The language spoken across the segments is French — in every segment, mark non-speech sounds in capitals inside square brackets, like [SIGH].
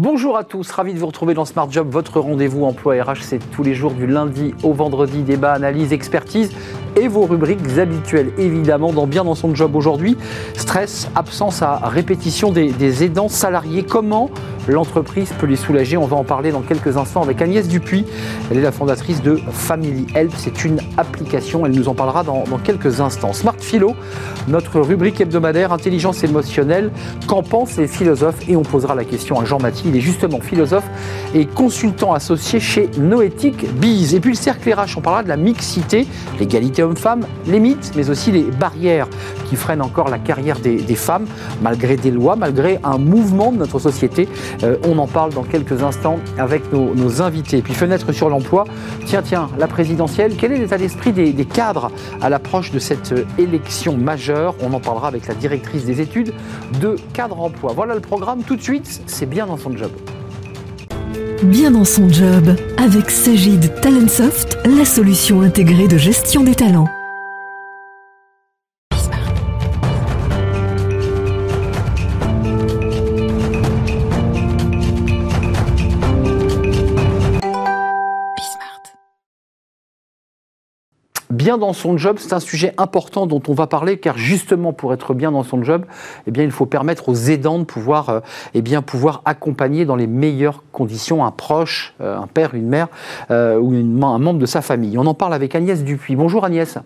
Bonjour à tous, ravi de vous retrouver dans Smart Job, votre rendez-vous emploi RH, c'est tous les jours du lundi au vendredi, débat, analyse, expertise et vos rubriques habituelles évidemment dans Bien dans son job aujourd'hui. Stress, absence à répétition des, des aidants salariés, comment l'entreprise peut les soulager. On va en parler dans quelques instants avec Agnès Dupuis. Elle est la fondatrice de Family Help. C'est une application. Elle nous en parlera dans, quelques instants. Smart Philo, notre rubrique hebdomadaire intelligence émotionnelle. Qu'en pensent les philosophes? Et on posera la question à Jean Mathieu. Il est justement philosophe et consultant associé chez Noéthique Biz. Et puis le cercle RH, on parlera de la mixité, l'égalité homme-femme, les mythes, mais aussi les barrières qui freinent encore la carrière des femmes, malgré des lois, malgré un mouvement de notre société. Euh, on en parle dans quelques instants avec nos, invités. Puis fenêtre sur l'emploi. Tiens, tiens, la présidentielle, quel est l'état d'esprit des, cadres à l'approche de cette euh, élection majeure? On en parlera avec la directrice des études de cadre emploi. Voilà le programme. Tout de suite, c'est bien dans son job. Bien dans son job, avec Sagid Talentsoft, la solution intégrée de gestion des talents. Bien dans son job, c'est un sujet important dont on va parler, car justement pour être bien dans son job, eh bien, il faut permettre aux aidants de pouvoir, euh, eh bien, pouvoir accompagner dans les meilleures conditions un proche, euh, un père, une mère euh, ou un membre de sa famille. On en parle avec Agnès Dupuis. Bonjour Agnès.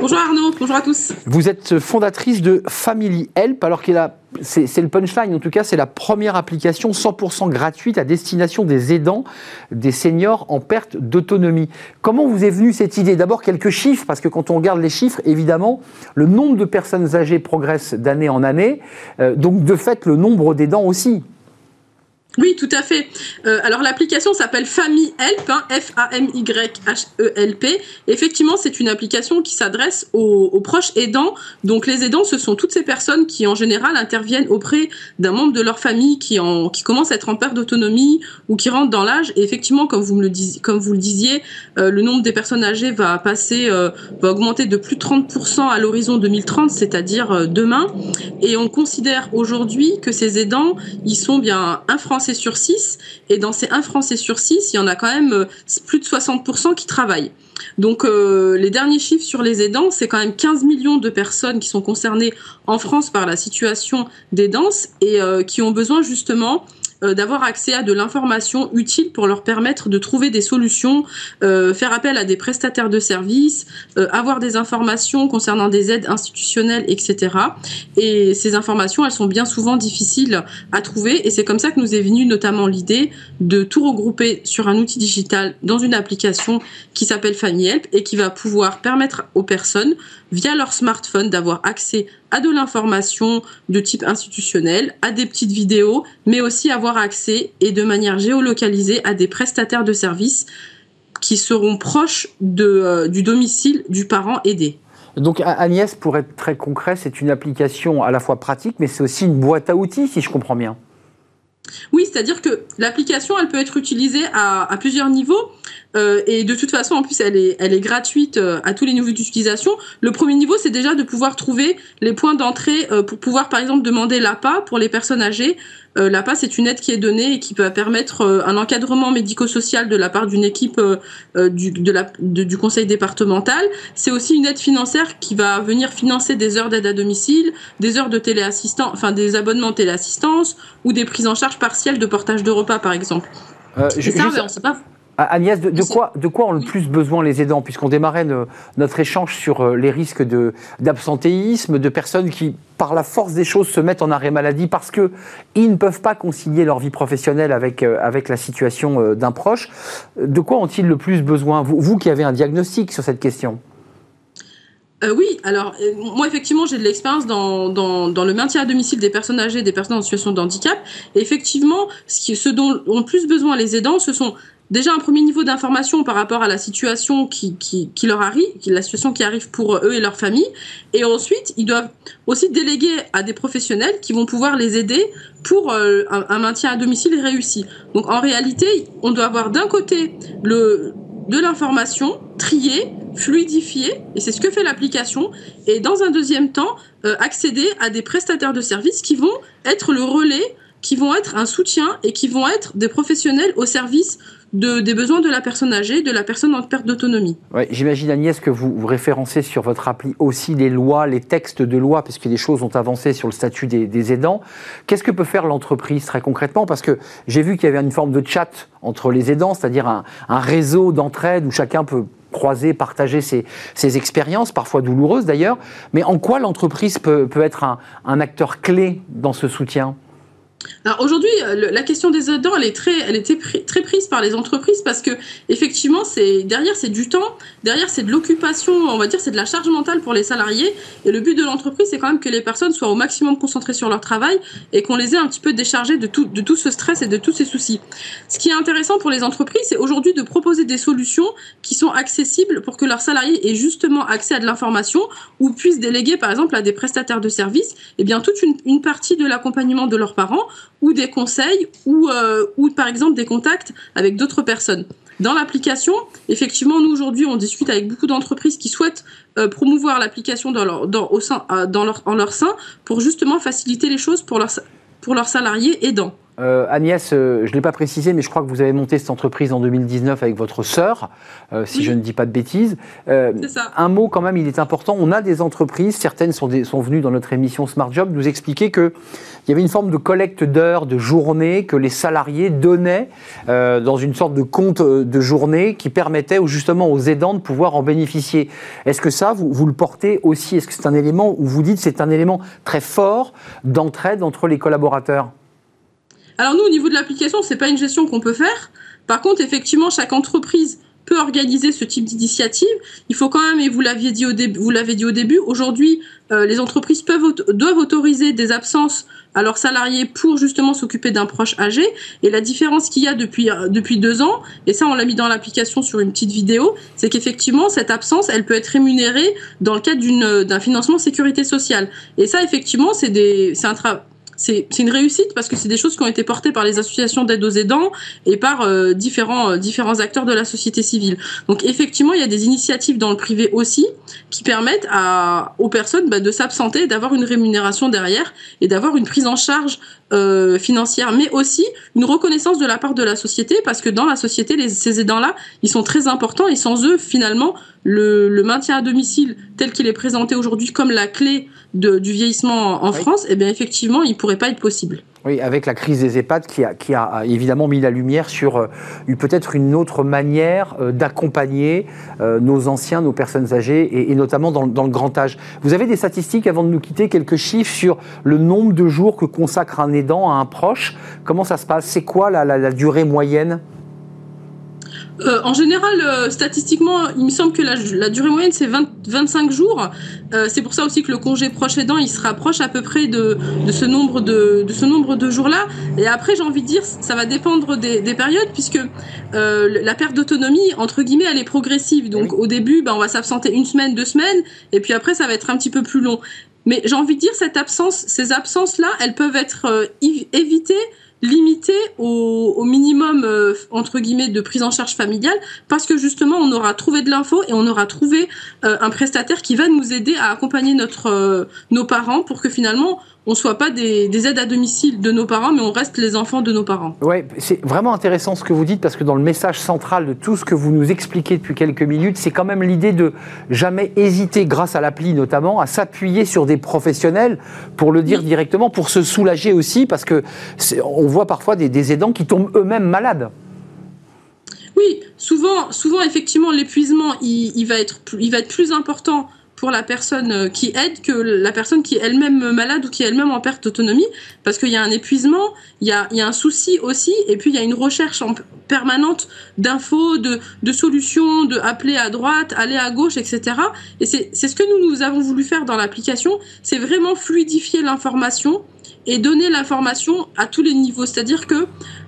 Bonjour Arnaud, bonjour à tous. Vous êtes fondatrice de Family Help, alors qu'il a, c'est le punchline, en tout cas, c'est la première application 100% gratuite à destination des aidants, des seniors en perte d'autonomie. Comment vous est venue cette idée? D'abord quelques chiffres, parce que quand on regarde les chiffres, évidemment, le nombre de personnes âgées progresse d'année en année, euh, donc de fait, le nombre d'aidants aussi. Oui, tout à fait. Euh, alors l'application s'appelle Family Help, hein, F-A-M-Y-H-E-L-P. Effectivement, c'est une application qui s'adresse aux, proches aidants. Donc les aidants, ce sont toutes ces personnes qui en général interviennent auprès d'un membre de leur famille qui, en, qui commence à être en perte d'autonomie ou qui rentre dans l'âge. Et effectivement, comme vous, me le, disiez, comme vous le disiez, euh, le nombre des personnes âgées va passer, euh, va augmenter de plus de 30% à l'horizon 2030, c'est-à-dire demain. Et on considère aujourd'hui que ces aidants, ils sont bien un Sur 6, et dans ces 1 Français sur 6, il y en a quand même euh, plus de 60% qui travaillent. Donc euh, les derniers chiffres sur les aidants, c'est quand même 15 millions de personnes qui sont concernées en France par la situation d'aidance et euh, qui ont besoin justement euh, d'avoir accès à de l'information utile pour leur permettre de trouver des solutions, euh, faire appel à des prestataires de services, euh, avoir des informations concernant des aides institutionnelles, etc. Et ces informations, elles sont bien souvent difficiles à trouver et c'est comme ça que nous est venue notamment l'idée de tout regrouper sur un outil digital dans une application qui s'appelle Family Help et qui va pouvoir permettre aux personnes via leur smartphone d'avoir accès à de l'information de type institutionnel, à des petites vidéos, mais aussi avoir accès et de manière géolocalisée à des prestataires de services qui seront proches de, euh, du domicile du parent aidé. Donc Agnès, pour être très concret, c'est une application à la fois pratique, mais c'est aussi une boîte à outils, si je comprends bien. Oui, c'est-à-dire que l'application, elle peut être utilisée à, plusieurs niveaux. Euh, et de toute façon, en plus, elle est, elle est gratuite euh, à tous les niveaux d'utilisation. Le premier niveau, c'est déjà de pouvoir trouver les points d'entrée euh, pour pouvoir, par exemple, demander l'APA pour les personnes âgées. L'APA, c'est une aide qui est donnée et qui peut permettre un encadrement médico-social de la part d'une équipe du, de la, du conseil départemental. C'est aussi une aide financière qui va venir financer des heures d'aide à domicile, des heures de téléassistance, enfin des abonnements téléassistance ou des prises en charge partielles de portage de repas, par exemple. je, ça, on sait pas. Ah, Agnès, de, quoi, de quoi ont le plus besoin les aidants Puisqu'on démarrait notre échange sur euh, les risques d'absentéisme, de, personnes qui, par la force des choses, se mettent en arrêt maladie parce qu'ils ne peuvent pas concilier leur vie professionnelle avec, euh, avec la situation euh, d'un proche. De quoi ont-ils le plus besoin vous, vous qui avez un diagnostic sur cette question? Oui, alors moi effectivement j'ai de l'expérience dans, dans, le maintien à domicile des personnes âgées, des personnes en situation de handicap. Et effectivement, ce, qui, ce dont ont plus besoin les aidants, ce sont déjà un premier niveau d'information par rapport à la situation qui, qui, qui, leur arrive, la situation qui arrive pour eux et leur famille. Et ensuite, ils doivent aussi déléguer à des professionnels qui vont pouvoir les aider pour euh, un, maintien à domicile réussi. Donc en réalité, on doit avoir d'un côté le, de l'information triée, fluidifiée, et c'est ce que fait l'application, et dans un deuxième temps, euh, accéder à des prestataires de services qui vont être le relais qui vont être un soutien et qui vont être des professionnels au service de, des besoins de la personne âgée, de la personne en perte d'autonomie. Ouais, J'imagine Agnès que vous, référencez sur votre appli aussi les lois, les textes de loi, parce que des choses ont avancé sur le statut des, aidants. Qu'est-ce que peut faire l'entreprise très concrètement? Parce que j'ai vu qu'il y avait une forme de chat entre les aidants, c'est-à-dire un, réseau d'entraide où chacun peut croiser, partager ses, expériences, parfois douloureuses d'ailleurs. Mais en quoi l'entreprise peut, être un acteur clé dans ce soutien? Alors aujourd'hui, euh, la question des aidants, elle est très, elle était très prise par les entreprises parce que effectivement, c'est derrière c'est du temps, derrière c'est de l'occupation, on va dire c'est de la charge mentale pour les salariés. Et le but de l'entreprise, c'est quand même que les personnes soient au maximum concentrées sur leur travail et qu'on les ait un petit peu déchargées de tout, de tout ce stress et de tous ces soucis. Ce qui est intéressant pour les entreprises, c'est aujourd'hui de proposer des solutions qui sont accessibles pour que leurs salariés aient justement accès à de l'information ou puissent déléguer par exemple à des prestataires de services, et eh bien toute une, une partie de l'accompagnement de leurs parents ou des conseils ou, euh, ou par exemple des contacts avec d'autres personnes. Dans l'application, effectivement, nous aujourd'hui, on discute avec beaucoup d'entreprises qui souhaitent euh, promouvoir l'application euh, en leur sein pour justement faciliter les choses pour leurs salariés aidants. Euh, Agnès, euh, je ne l'ai pas précisé, mais je crois que vous avez monté cette entreprise en 2019 avec votre sœur, euh, si Oui. je ne dis pas de bêtises. C'est ça. un mot quand même, il est important. On a des entreprises, certaines sont, des- sont venues dans notre émission Smart Job nous expliquer qu'il y avait une forme de collecte d'heures, de journées que les salariés donnaient dans une sorte de compte de journée qui permettait justement aux aidants de pouvoir en bénéficier. Est-ce que ça, vous, vous le portez aussi? Est-ce que c'est un élément où vous dites que c'est un élément très fort d'entraide entre les collaborateurs? Alors nous, au niveau de l'application, c'est pas une gestion qu'on peut faire. Par contre, effectivement, chaque entreprise peut organiser ce type d'initiative. Il faut quand même, et vous l'aviez dit au début, l'avez dit au début, aujourd'hui, euh, les entreprises peuvent doivent autoriser des absences à leurs salariés pour justement s'occuper d'un proche âgé. Et la différence qu'il y a depuis euh, depuis deux ans, et ça on l'a mis dans l'application sur une petite vidéo, c'est qu'effectivement cette absence, elle peut être rémunérée dans le cadre d'un financement sécurité sociale. Et ça, effectivement, c'est un travail c'est une réussite parce que c'est des choses qui ont été portées par les associations d'aide aux aidants et par euh, différents, euh, différents acteurs de la société civile. Donc effectivement, il y a des initiatives dans le privé aussi qui permettent à, aux personnes bah, de s'absenter, d'avoir une rémunération derrière et d'avoir une prise en charge euh, financière, mais aussi une reconnaissance de la part de la société parce que dans la société, les, ces aidants-là, ils sont très importants et sans eux, finalement, le, le maintien à domicile tel qu'il est présenté aujourd'hui comme la clé de, du vieillissement en, en Oui. France, eh bien effectivement, il pourrait pas être possible. Oui, avec la crise des EHPAD qui a, évidemment mis la lumière sur euh, peut-être une autre manière euh, d'accompagner euh, nos anciens, nos personnes âgées, et, notamment dans, le- grand âge. Vous avez des statistiques, avant de nous quitter, quelques chiffres sur le nombre de jours que consacre un aidant à un proche? Comment ça se passe? C'est quoi la durée moyenne? Euh, en général, euh, statistiquement, il me semble que la, la durée moyenne c'est 20 25 jours. Euh, c'est pour ça aussi que le congé proche aidant, il se rapproche à peu près de, de ce nombre de, de ce nombre de jours-là. Et après, j'ai envie de dire, ça va dépendre des, des périodes puisque euh, la perte d'autonomie, entre guillemets, elle est progressive. Donc au début, ben, on va s'absenter une semaine, deux semaines, et puis après, ça va être un petit peu plus long. Mais j'ai envie de dire, cette absence, ces absences-là, elles peuvent être euh, évi- évitées limité au, minimum euh, entre guillemets de prise en charge familiale parce que justement on aura trouvé de l'info et on aura trouvé euh, un prestataire qui va nous aider à accompagner notre euh, nos parents pour que finalement on soit pas des, des aides à domicile de nos parents mais on reste les enfants de nos parents. Ouais, c'est vraiment intéressant ce que vous dites parce que dans le message central de tout ce que vous nous expliquez depuis quelques minutes, c'est quand même l'idée de jamais hésiter, grâce à l'appli notamment, à s'appuyer sur des professionnels pour le dire Oui. directement, pour se soulager aussi parce que on voit parfois des, des aidants qui tombent eux-mêmes malades. Oui, souvent, souvent effectivement, l'épuisement, il, il va être, il va être plus important pour la personne euh, qui aide que la personne qui est elle-même malade ou qui est elle-même en perte d'autonomie, parce qu'il y a un épuisement, il y a, un souci aussi, et puis il y a une recherche en permanente d'infos, de, solutions, de appeler à droite, aller à gauche, etc. Et c'est ce que nous, nous avons voulu faire dans l'application, c'est vraiment fluidifier l'information et donner l'information à tous les niveaux. C'est-à-dire que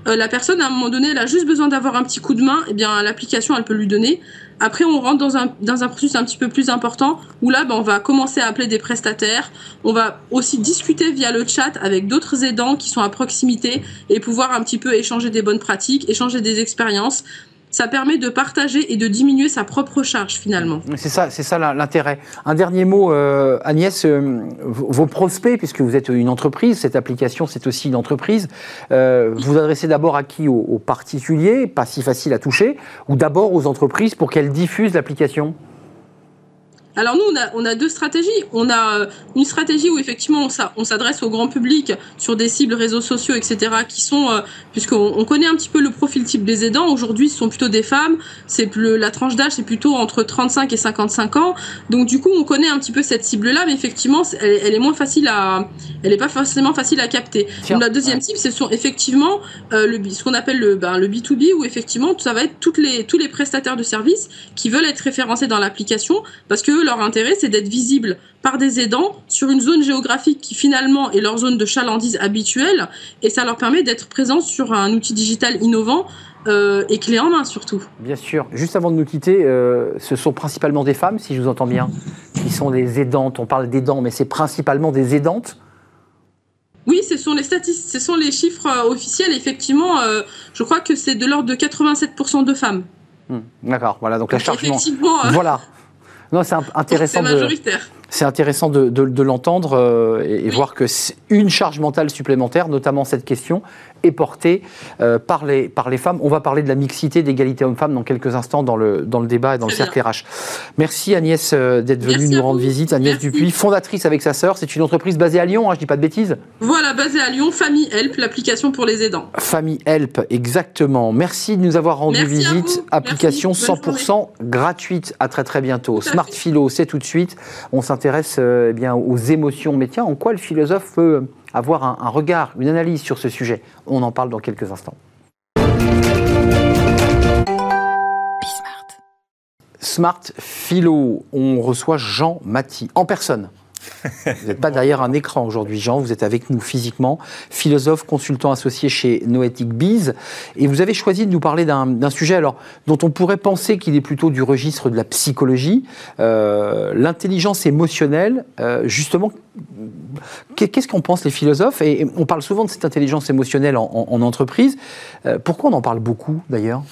euh, la personne, à un moment donné, elle a juste besoin d'avoir un petit coup de main, et bien l'application, elle peut lui donner. Après, on rentre dans un, dans un processus un petit peu plus important, où là, ben, on va commencer à appeler des prestataires. On va aussi discuter via le chat avec d'autres aidants qui sont à proximité et pouvoir un petit peu échanger des bonnes pratiques, échanger des expériences. Ça permet de partager et de diminuer sa propre charge finalement. C'est ça, l'intérêt. Un dernier mot, euh, Agnès, euh, vos prospects, puisque vous êtes une entreprise, cette application c'est aussi une entreprise, euh, vous adressez d'abord à qui aux particuliers, pas si facile à toucher, ou d'abord aux entreprises pour qu'elles diffusent l'application? Alors nous, on a, on a deux stratégies. On a euh, une stratégie où effectivement on s'adresse au grand public sur des cibles réseaux sociaux, etc., qui sont, euh, puisqu'on on connaît un petit peu le profil type des aidants, aujourd'hui ce sont plutôt des femmes, c'est la tranche d'âge c'est plutôt entre 35 et 55 ans, donc du coup on connaît un petit peu cette cible-là, mais effectivement elle, est moins facile à, elle n'est pas forcément facile à capter. Donc, la deuxième cible, ce sont effectivement euh, le, ce qu'on appelle le, ben, le B2B, où effectivement ça va être toutes les, tous les prestataires de services qui veulent être référencés dans l'application, parce que leur intérêt, c'est d'être visible par des aidants sur une zone géographique qui finalement est leur zone de chalandise habituelle, et ça leur permet d'être présents sur un outil digital innovant euh, et clé en main surtout. Bien sûr. Juste avant de nous quitter, euh, ce sont principalement des femmes, si je vous entends bien, qui sont des aidantes. On parle d'aidants, mais c'est principalement des aidantes. Oui, ce sont les statistiques, ce sont les chiffres euh, officiels. Effectivement, je crois que c'est de l'ordre de 87% de femmes. Hmm, d'accord, voilà, donc la charge. Effectivement. Voilà, [LAUGHS] non, c'est intéressant. de c'est intéressant de, l'entendre euh, et, voir que une charge mentale supplémentaire, notamment cette question, est portée euh, par, les, par les femmes. On va parler de la mixité, d'égalité hommes-femmes dans quelques instants dans le, dans le débat et dans le cercle RH. Merci Agnès euh, d'être venue nous rendre visite. Agnès Dupuis, fondatrice avec sa sœur. C'est une entreprise basée à Lyon, hein, je ne dis pas de bêtises. Voilà, basée à Lyon, Famille Help, l'application pour les aidants. Famille Help, exactement. Merci de nous avoir rendu visite. Application 100% gratuite. À très très bientôt. Smart Philo, c'est tout de suite. On s'intéresse s'intéresse euh, eh bien, aux émotions. Mais tiens, en quoi le philosophe peut avoir un, un regard, une analyse sur ce sujet? On en parle dans quelques instants. Smart Philo, on reçoit Jean Maty en personne. Vous n'êtes pas derrière un écran aujourd'hui, Jean, vous êtes avec nous physiquement, philosophe, consultant associé chez Noetic Bees, et vous avez choisi de nous parler d'un sujet alors, dont on pourrait penser qu'il est plutôt du registre de la psychologie, euh, l'intelligence émotionnelle. Euh, justement, qu'est-ce qu'en pensent les philosophes? Et, on parle souvent de cette intelligence émotionnelle en, entreprise. Euh, pourquoi on en parle beaucoup d'ailleurs?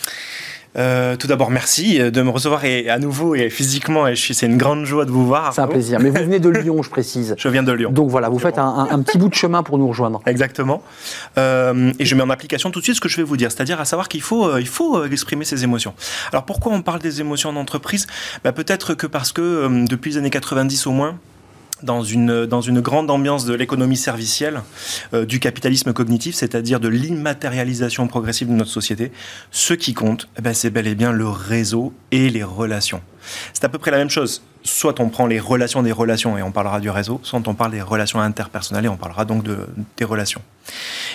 Euh, tout d'abord, merci de me recevoir et, à nouveau et physiquement. Et c'est une grande joie de vous voir. C'est un plaisir. Mais vous venez de [LAUGHS] Lyon, je précise. Je viens de Lyon. Donc voilà, vous faites un, petit bout de chemin pour nous rejoindre. Exactement. Euh, et je mets en application tout de suite ce que je vais vous dire, c'est-à-dire à savoir qu'il faut, euh, il faut exprimer ses émotions. Alors pourquoi on parle des émotions en entreprise bah, Peut-être que parce que depuis les années 90 au moins, dans une, dans une grande ambiance de l'économie servicielle, euh, du capitalisme cognitif, c'est-à-dire de l'immatérialisation progressive de notre société, ce qui compte, eh ben, c'est bel et bien le réseau et les relations. C'est à peu près la même chose. Soit on prend les relations des relations et on parlera du réseau, soit on parle des relations interpersonnelles et on parlera donc de, des relations.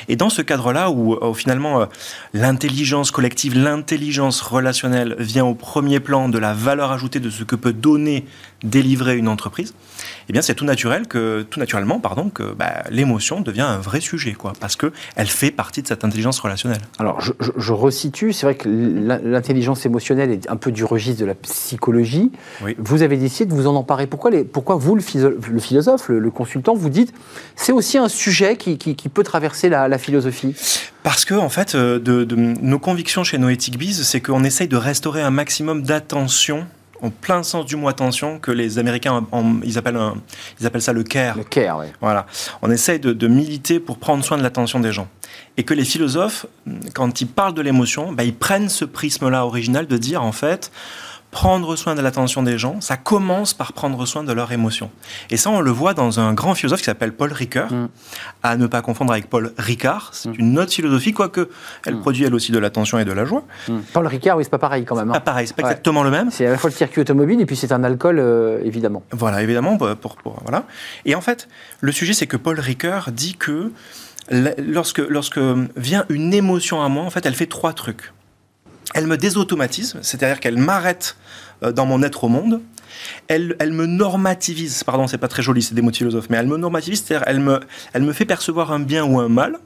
Et dans ce cadre-là, où, euh, finalement euh, l'intelligence collective, l'intelligence relationnelle vient au premier plan de la valeur ajoutée de ce que peut donner, délivrer une entreprise, eh bien c'est tout naturel que, tout naturellement, pardon, que bah, l'émotion devient un vrai sujet, quoi, parce que elle fait partie de cette intelligence relationnelle. Alors je, je resitue, c'est vrai que l'intelligence émotionnelle est un peu du registre de la psychologie. Vous avez de vous en emparer. Pourquoi, les, pourquoi vous, le, philosophe, le, consultant, vous dites c'est aussi un sujet qui, qui, peut traverser la, la philosophie? Parce que, en fait, euh, de, de, nos convictions chez Noétique Biz, c'est qu'on essaye de restaurer un maximum d'attention en plein sens du mot attention que les Américains, ils, appellent ils appellent ça le care. Le care, oui. Voilà. On essaye de, militer pour prendre soin de l'attention des gens. Et que les philosophes, quand ils parlent de l'émotion, bah, ils prennent ce prisme-là original de dire, en fait, prendre soin de l'attention des gens, ça commence par prendre soin de leurs émotions. Et ça, on le voit dans un grand philosophe qui s'appelle Paul Ricoeur, mm. à ne pas confondre avec Paul Ricard. C'est mm. une autre philosophie, quoique elle mm. produit elle aussi de l'attention et de la joie. Paul Ricard, oui, c'est pas pareil quand même. Hein. Pas pareil, c'est pas exactement le même. C'est à la fois le circuit automobile et puis c'est un alcool, euh, évidemment. Voilà, évidemment. Pour, voilà. Et en fait, le sujet, c'est que Paul Ricoeur dit que lorsque, lorsque vient une émotion à moi, en fait, elle fait trois trucs elle me désautomatise, c'est-à-dire qu'elle m'arrête euh, dans mon être au monde. Elle, elle me normativise, pardon, c'est pas très joli, c'est des mots de philosophe, mais elle me normativise, c'est-à-dire elle me, elle me fait percevoir un bien ou un mal,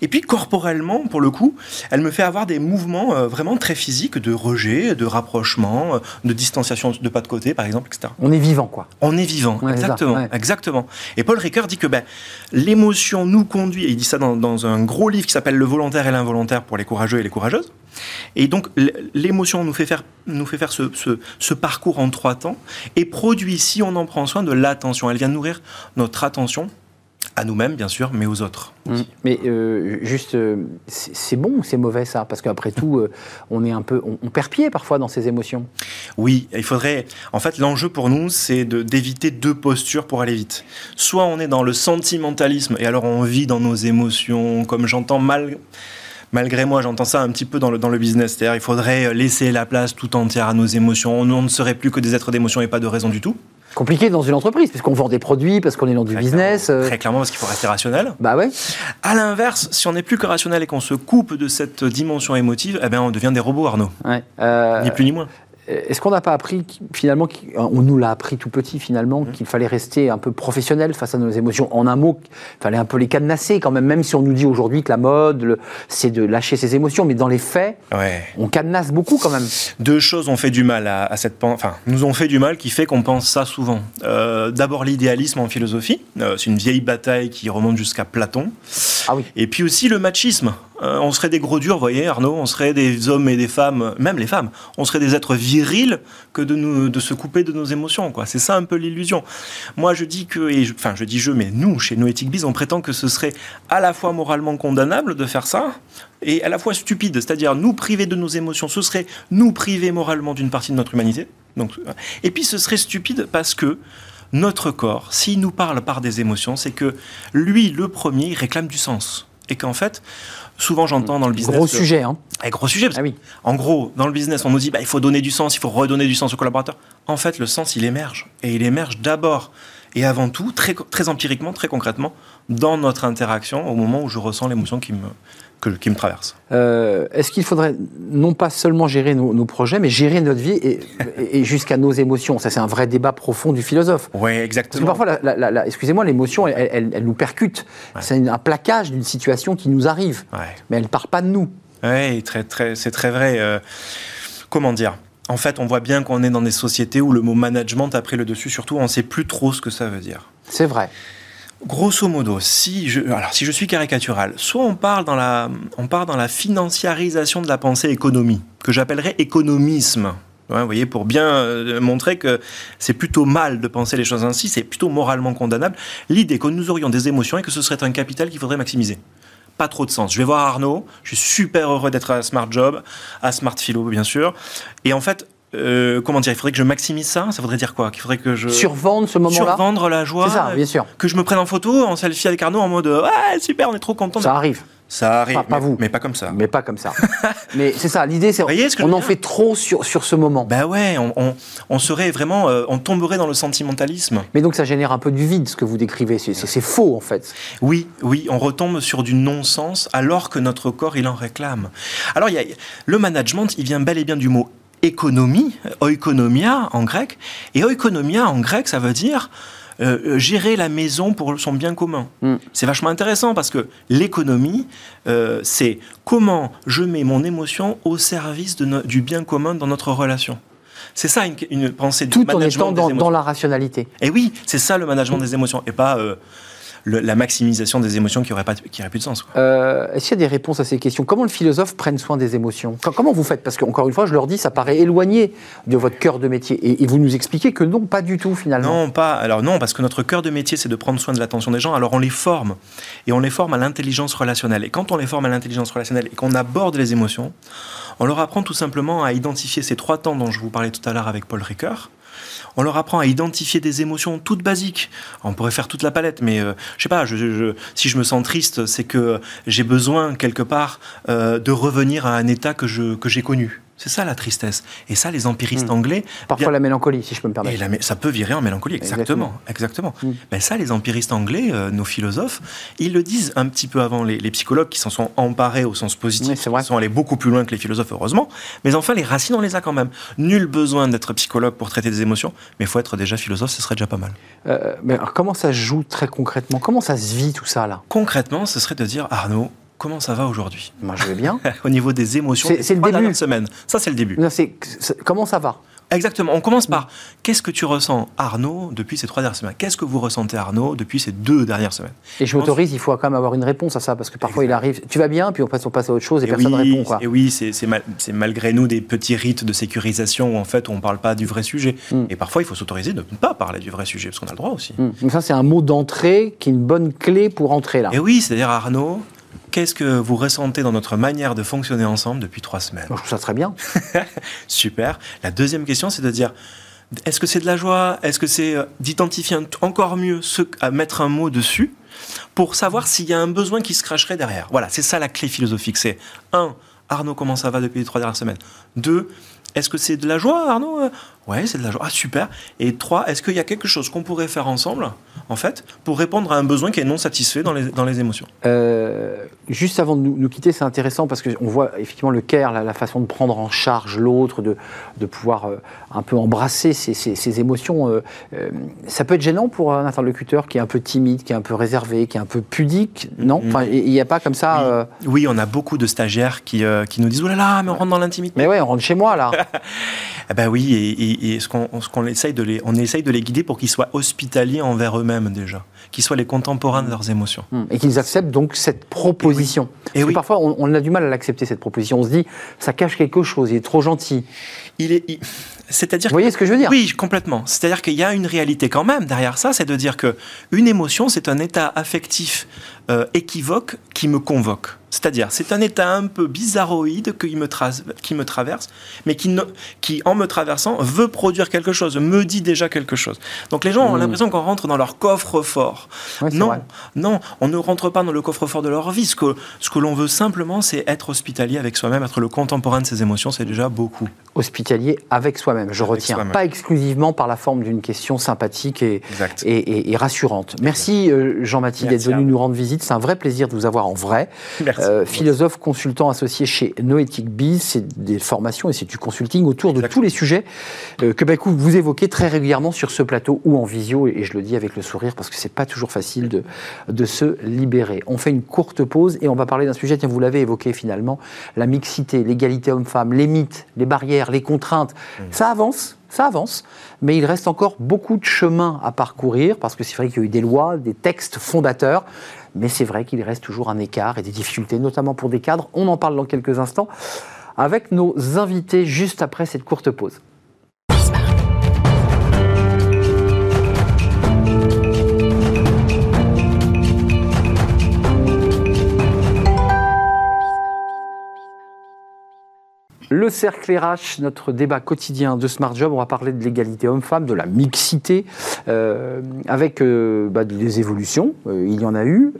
Et puis corporellement, pour le coup, elle me fait avoir des mouvements euh, vraiment très physiques de rejet, de rapprochement, euh, de distanciation de pas de côté, par exemple, etc. On est vivant, quoi. On est vivant, Ouais, c'est ça, exactement, ouais. exactement. Et Paul Ricoeur dit que ben, l'émotion nous conduit, et il dit ça dans, dans un gros livre qui s'appelle Le volontaire et l'involontaire pour les courageux et les courageuses. Et donc l'émotion nous fait faire, nous fait faire ce, ce- ce parcours en trois temps et produit, si on en prend soin, de l'attention. Elle vient nourrir notre attention à nous-mêmes, bien sûr, mais aux autres. Mais euh, juste, euh, c'est bon ou c'est mauvais ça? Parce qu'après tout, euh, on est un peu, on, on perd pied parfois dans ses émotions. Oui, il faudrait. En fait, l'enjeu pour nous, c'est de- d'éviter deux postures pour aller vite. Soit on est dans le sentimentalisme et alors on vit dans nos émotions, comme j'entends mal. Malgré moi, j'entends ça un petit peu dans le, dans le business. C'est-à-dire, il faudrait laisser la place tout entière à nos émotions. Nous, on ne serait plus que des êtres d'émotion et pas de raison du tout. Compliqué dans une entreprise, parce qu'on vend des produits, parce qu'on est dans du Très business. clairement. euh, Très clairement, parce qu'il faut rester rationnel. Bah ouais. À l'inverse, si on n'est plus que rationnel et qu'on se coupe de cette dimension émotive, eh ben, on devient des robots, Arnaud. ouais. Euh, Ni plus ni moins. Est-ce qu'on n'a pas appris finalement, on nous l'a appris tout petit finalement, Mmh. qu'il fallait rester un peu professionnel face à nos émotions? En un mot, il fallait un peu les cadenasser quand même, même si on nous dit aujourd'hui que la mode, c'est de lâcher ses émotions, mais dans les faits, Ouais. on cadenasse beaucoup quand même. Deux choses ont fait du mal à, à cette enfin nous ont fait du mal qui fait qu'on pense ça souvent. Euh, D'abord l'idéalisme en philosophie, Euh, c'est une vieille bataille qui remonte jusqu'à Platon. Ah oui. Et puis aussi le machisme. Euh, on serait des gros durs, vous voyez Arnaud, on serait des hommes et des femmes, même les femmes, on serait des êtres virils que de, nous, de se couper de nos émotions. quoi. C'est ça un peu l'illusion. Moi je dis que, je- enfin je dis je, mais nous chez Noétique Biz, on prétend que ce serait à la fois moralement condamnable de faire ça et à la fois stupide. C'est-à-dire nous priver de nos émotions, ce serait nous priver moralement d'une partie de notre humanité. Et puis ce serait stupide parce que notre corps, s'il nous parle par des émotions, c'est que lui, le premier, il réclame du sens. Et qu'en fait, souvent j'entends dans le business... Gros que- sujet, hein. Eh, gros sujet, parce Ah oui. en gros, dans le business, on nous dit bah, il faut donner du sens, il faut redonner du sens aux collaborateurs. En fait, le sens, il émerge. Et il émerge d'abord et avant tout, très, très empiriquement, très concrètement, dans notre interaction au moment où je ressens l'émotion qui me, que- qui me traverse. Euh, Est-ce qu'il faudrait non pas seulement gérer nos, nos projets, mais gérer notre vie et, jusqu'à nos émotions? Ça, c'est un vrai débat profond du philosophe. Oui, Parce que exactement. parfois, excusez-moi, l'émotion, elle, elle- elle nous percute. C'est un plaquage d'une situation qui nous arrive, Ouais. mais elle part pas de nous. Oui, très, très, c'est très vrai. Euh, comment dire? En fait, on voit bien qu'on est dans des sociétés où le mot management a pris le dessus. Surtout, on ne sait plus trop ce que ça veut dire. C'est vrai. Grosso modo, si je, alors, si je suis caricatural, soit on parle dans la, on part dans la financiarisation de la pensée économie, que j'appellerais économisme. Vous voyez, pour bien euh, montrer que c'est plutôt mal de penser les choses ainsi, c'est plutôt moralement condamnable. L'idée que nous aurions des émotions et que ce serait un capital qu'il faudrait maximiser. Pas trop de sens. Je vais voir Arnaud, je suis super heureux d'être à Smart Job, à Smart Philo bien sûr. Et en fait, euh, comment dire, il faudrait que je maximise ça Ça voudrait dire quoi? Qu'il faudrait que je... Survendre ce moment-là? Survendre la joie C'est ça, bien sûr. que je me prenne en photo, en selfie avec Arnaud, en mode ouais super, on est trop content. Ça arrive, Ça arrive, Pas- pas mais, vous. mais pas comme ça. mais pas comme ça. [LAUGHS] mais c'est ça, l'idée, c'est ce on en fait trop sur, sur ce moment. Bah ouais, on, on- on serait vraiment, euh, on tomberait dans le sentimentalisme. Mais donc ça génère un peu du vide, ce que vous décrivez. C'est- faux, en fait. Oui, oui, on retombe sur du non-sens alors que notre corps il en réclame. Alors il y a, le management, il vient bel et bien du mot économie, oikonomia en grec, et oikonomia en grec ça veut dire euh, euh, gérer la maison pour son bien commun. Mm. C'est vachement intéressant parce que l'économie, euh, c'est comment je mets mon émotion au service de no- du bien commun dans notre relation. C'est ça une, une pensée du Tout en management étant des dans, émotions. dans la rationalité. Et oui, c'est ça le management des émotions, et pas euh, le- la maximisation des émotions qui n'aurait pas, qui aurait plus de sens. Euh, Est-ce qu'il y a des réponses à ces questions? Comment le philosophe prenne soin des émotions? Co- Comment vous faites? Parce qu'encore une fois, je leur dis, ça paraît éloigné de votre cœur de métier. Et, et vous nous expliquez que non, pas du tout finalement. Non, pas. Alors non, parce que notre cœur de métier, c'est de prendre soin de l'attention des gens. Alors on les forme, et on les forme à l'intelligence relationnelle. Et quand on les forme à l'intelligence relationnelle et qu'on aborde les émotions, on leur apprend tout simplement à identifier ces trois temps dont je vous parlais tout à l'heure avec Paul Ricoeur. On leur apprend à identifier des émotions toutes basiques. On pourrait faire toute la palette, mais euh, je sais pas. Si je me sens triste, c'est que j'ai besoin quelque part euh, de revenir à un état que j'ai connu. C'est ça la tristesse. Et ça, les empiristes Mm. anglais Parfois bien- la mélancolie, si je peux me et permettre. la ça peut virer en mélancolie, exactement. exactement. Mm. Ben ça, les empiristes anglais, euh, nos philosophes, ils le disent un petit peu avant les, les psychologues qui s'en sont emparés au sens positif, Oui, sont allés beaucoup plus loin que les philosophes, heureusement. Mais enfin, les racines, on les a quand même. Nul besoin d'être psychologue pour traiter des émotions, mais il faut être déjà philosophe, ce serait déjà pas mal. Euh, mais alors, comment ça se joue très concrètement? Comment ça se vit tout ça là? Concrètement, ce serait de dire, Arnaud, comment ça va aujourd'hui? Moi, je vais bien. [LAUGHS] Au niveau des émotions, C'est- le début. dernières semaines. Ça, c'est le début. Non, comment ça va? Exactement. On commence par qu'est-ce que tu ressens, Arnaud, depuis ces trois dernières semaines? Qu'est-ce que vous ressentez, Arnaud, depuis ces deux dernières semaines? Et je m'autorise, il faut quand même avoir une réponse à ça, parce que parfois il arrive, tu vas bien, puis on passe, on passe à autre chose et, personne ne oui, répond. Quoi. Et oui, c'est c'est mal- c'est malgré nous des petits rites de sécurisation où en fait on ne parle pas du vrai sujet. Mm. Et parfois il faut s'autoriser de ne pas parler du vrai sujet parce qu'on a le droit aussi. Donc ça, c'est un mot d'entrée qui est une bonne clé pour entrer là. Et oui, c'est-à-dire Arnaud, qu'est-ce que vous ressentez dans notre manière de fonctionner ensemble depuis trois semaines Moi, je trouve ça très bien. [LAUGHS] Super. La deuxième question, c'est de dire est-ce que c'est de la joie? Est-ce que c'est euh, d'identifier encore mieux ce, à mettre un mot dessus pour savoir s'il y a un besoin qui se cracherait derrière? Voilà, c'est ça la clé philosophique. C'est un, Arnaud, comment ça va depuis les trois dernières semaines? Deux, est-ce que c'est de la joie, Arnaud Euh, Ouais, c'est de la joie. Ah, super. Et trois, est-ce qu'il y a quelque chose qu'on pourrait faire ensemble, en fait, pour répondre à un besoin qui est non satisfait dans les, dans les émotions? Euh, juste avant de nous, nous quitter, c'est intéressant parce qu'on voit effectivement le care, la, la façon de prendre en charge l'autre, de, de pouvoir euh, un peu embrasser ses, ses- ses émotions. euh, ça peut être gênant pour un interlocuteur qui est un peu timide, qui est un peu réservé, qui est un peu pudique, non? Mhm. Enfin, Il n'y a pas comme ça. Oui. Oui, on a beaucoup de stagiaires qui, qui nous disent Oh là là, mais on rentre dans l'intimité. Mais ouais, on rentre chez moi là. [LAUGHS] Eh ben oui, et, et- et ce qu'on essaye de les, on essaye de les guider pour qu'ils soient hospitaliers envers eux-mêmes déjà, qu'ils soient les contemporains de leurs émotions. Hum. Et qu'ils acceptent donc cette proposition. Parce que oui. parfois, on, on a du mal à l'accepter, cette proposition. On se dit, ça cache quelque chose, il est trop gentil. Il est, il- c'est-à-dire, Vous voyez ce que je veux dire? Oui, complètement. C'est-à-dire qu'il y a une réalité quand même derrière ça, c'est de dire que une émotion, c'est un état affectif euh, équivoque qui me convoque. C'est-à-dire, c'est un état un peu bizarroïde qui me, tra- qui me traverse, mais qui, en me traversant, veut produire quelque chose, me dit déjà quelque chose. Donc les gens ont Mm. l'impression qu'on rentre dans leur coffre-fort. Ouais, non, vrai. non, on ne rentre pas dans le coffre-fort de leur vie. Ce que, ce que l'on veut simplement, c'est être hospitalier avec soi-même, être le contemporain de ses émotions, c'est déjà beaucoup. Hospitalier avec soi-même, je retiens. Pas exclusivement par la forme d'une question sympathique et, Exact. et, et- et rassurante. Merci euh, Jean-Mathilde d'être venu nous rendre visite. C'est un vrai plaisir de vous avoir en vrai. Merci. Euh, philosophe, consultant associé chez Noétique Biz, c'est des formations et c'est du consulting autour de tous les sujets euh, que bah, vous évoquez très régulièrement sur ce plateau ou en visio, et je le dis avec le sourire parce que c'est pas toujours facile de, de se libérer. On fait une courte pause et on va parler d'un sujet, tiens, vous l'avez évoqué finalement, la mixité, l'égalité homme-femme, les mythes, les barrières, les contraintes. Ça avance, ça avance, mais il reste encore beaucoup de chemin à parcourir parce que c'est vrai qu'il y a eu des lois, des textes fondateurs, mais c'est vrai qu'il reste toujours un écart et des difficultés, notamment pour des cadres. On en parle dans quelques instants avec nos invités juste après cette courte pause. Le cercle RH, notre débat quotidien de Smart Job, on va parler de l'égalité homme-femme, de la mixité, euh, avec euh, bah, des évolutions, euh, il y en a eu,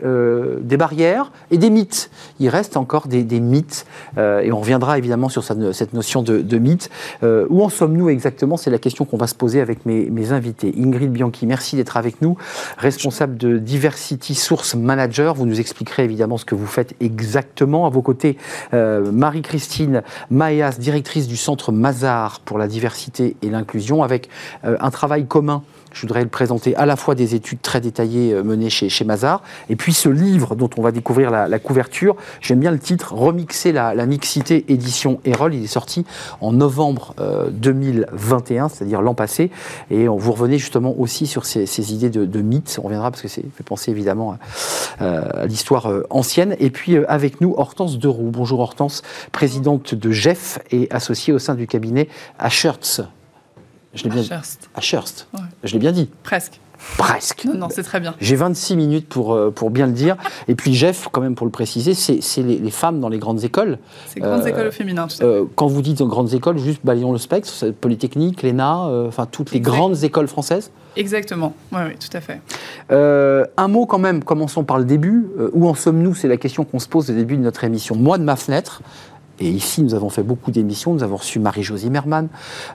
des barrières et des mythes. Il reste encore des, mythes, et on reviendra évidemment sur cette, notion de, de mythe. Où en sommes-nous exactement? C'est la question qu'on va se poser avec mes, invités. Ingrid Bianchi, merci d'être avec nous, responsable de Diversity Source Manager. Vous nous expliquerez évidemment ce que vous faites exactement. À vos côtés, Marie-Christine Directrice du centre Mazar pour la diversité et l'inclusion, avec euh, un travail commun. Je voudrais le présenter à la fois des études très détaillées euh, menées chez, chez Mazar, et puis ce livre dont on va découvrir la, couverture. J'aime bien le titre, Remixer la, mixité, édition Erol. Il est sorti en novembre euh, 2021, c'est-à-dire l'an passé. Et on vous revenez justement aussi sur ces, idées de, mythes. On reviendra parce que c'est fait penser évidemment à, euh, à l'histoire euh, ancienne. Et puis euh, avec nous, Hortense Deroux. Bonjour Hortense, présidente de GEF et associée au sein du cabinet Ashertz. Je l'ai bien Ashurst. Ashertz. Ouais. Je l'ai bien dit. Presque. Presque. Non, non, c'est très bien. J'ai 26 minutes pour, euh, pour bien le dire. [LAUGHS] Et puis Jeff, quand même pour le préciser, c'est les, les femmes dans les grandes écoles. C'est grandes Euh, écoles au féminin, tout ça. Euh, quand vous dites grandes écoles, juste balayons le spectre, Polytechnique, l'ENA, euh, enfin toutes les Exact. grandes écoles françaises. Exactement. Oui, oui, tout à fait. Euh, un mot quand même, commençons par le début. Euh, où en sommes-nous? C'est la question qu'on se pose au début de notre émission. Moi, de ma fenêtre, et ici, nous avons fait beaucoup d'émissions. Nous avons reçu Marie-Josie Merman,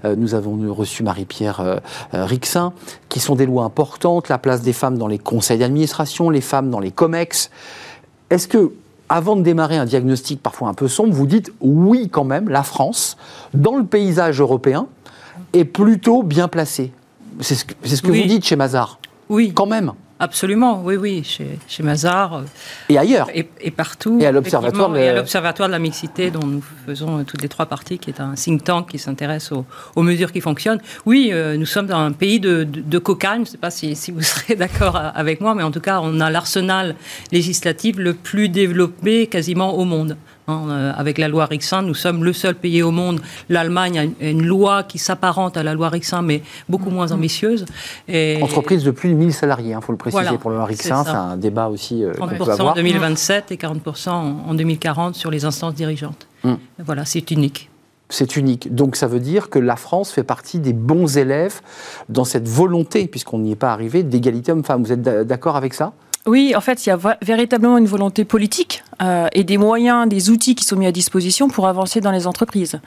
euh, nous avons reçu Marie-Pierre euh, euh, Rixin, qui sont des lois importantes, la place des femmes dans les conseils d'administration, les femmes dans les COMEX. Est-ce que, avant de démarrer un diagnostic parfois un peu sombre, vous dites oui quand même, la France, dans le paysage européen, est plutôt bien placée? C'est ce que, c'est ce que Oui. vous dites chez Mazar, Oui. quand même. Absolument, oui, oui, chez, chez Mazar. Et ailleurs et, et, partout. Et à l'Observatoire de... l'Observatoire de la mixité, dont nous faisons toutes les trois parties, qui est un think tank qui s'intéresse aux, aux, mesures qui fonctionnent. Oui, euh, nous sommes dans un pays de, de, de cocagne, je ne sais pas si, si vous [LAUGHS] serez d'accord avec moi, mais en tout cas, on a l'arsenal législatif le plus développé quasiment au monde. Hein, euh, avec la loi Rixin, nous sommes le seul pays au monde. L'Allemagne a une loi qui s'apparente à la loi Rixin, mais beaucoup moins ambitieuse. Et... Entreprise de plus de 1000 salariés, il hein, faut le préciser voilà, pour le loi Rixin, c'est un débat aussi euh, 30% en 2027 et 40% en 2040 sur les instances dirigeantes. Mmh. Voilà, c'est unique. C'est unique. Donc ça veut dire que la France fait partie des bons élèves dans cette volonté, puisqu'on n'y est pas arrivé, d'égalité homme-femme. Vous êtes d'accord avec ça? Oui, en fait, il y a véritablement une volonté politique euh, et des moyens, des outils qui sont mis à disposition pour avancer dans les entreprises.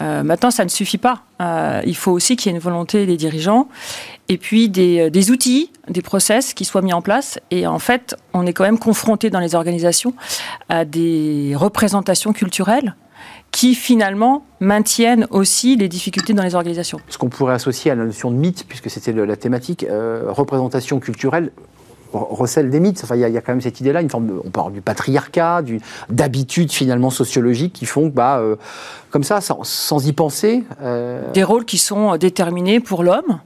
Euh, maintenant, ça ne suffit pas. Euh, il faut aussi qu'il y ait une volonté des dirigeants et puis des, des, outils, des process qui soient mis en place. Et en fait, on est quand même confronté dans les organisations à des représentations culturelles qui finalement maintiennent aussi les difficultés dans les organisations. Ce qu'on pourrait associer à la notion de mythe, puisque c'était la thématique, représentation culturelle, recèle des mythes. Enfin, il y, a quand même cette idée-là, une forme de, on parle du patriarcat, d'habitudes finalement sociologiques qui font que, bah, euh, comme ça, sans, y penser. Euh... Des rôles qui sont déterminés pour l'homme.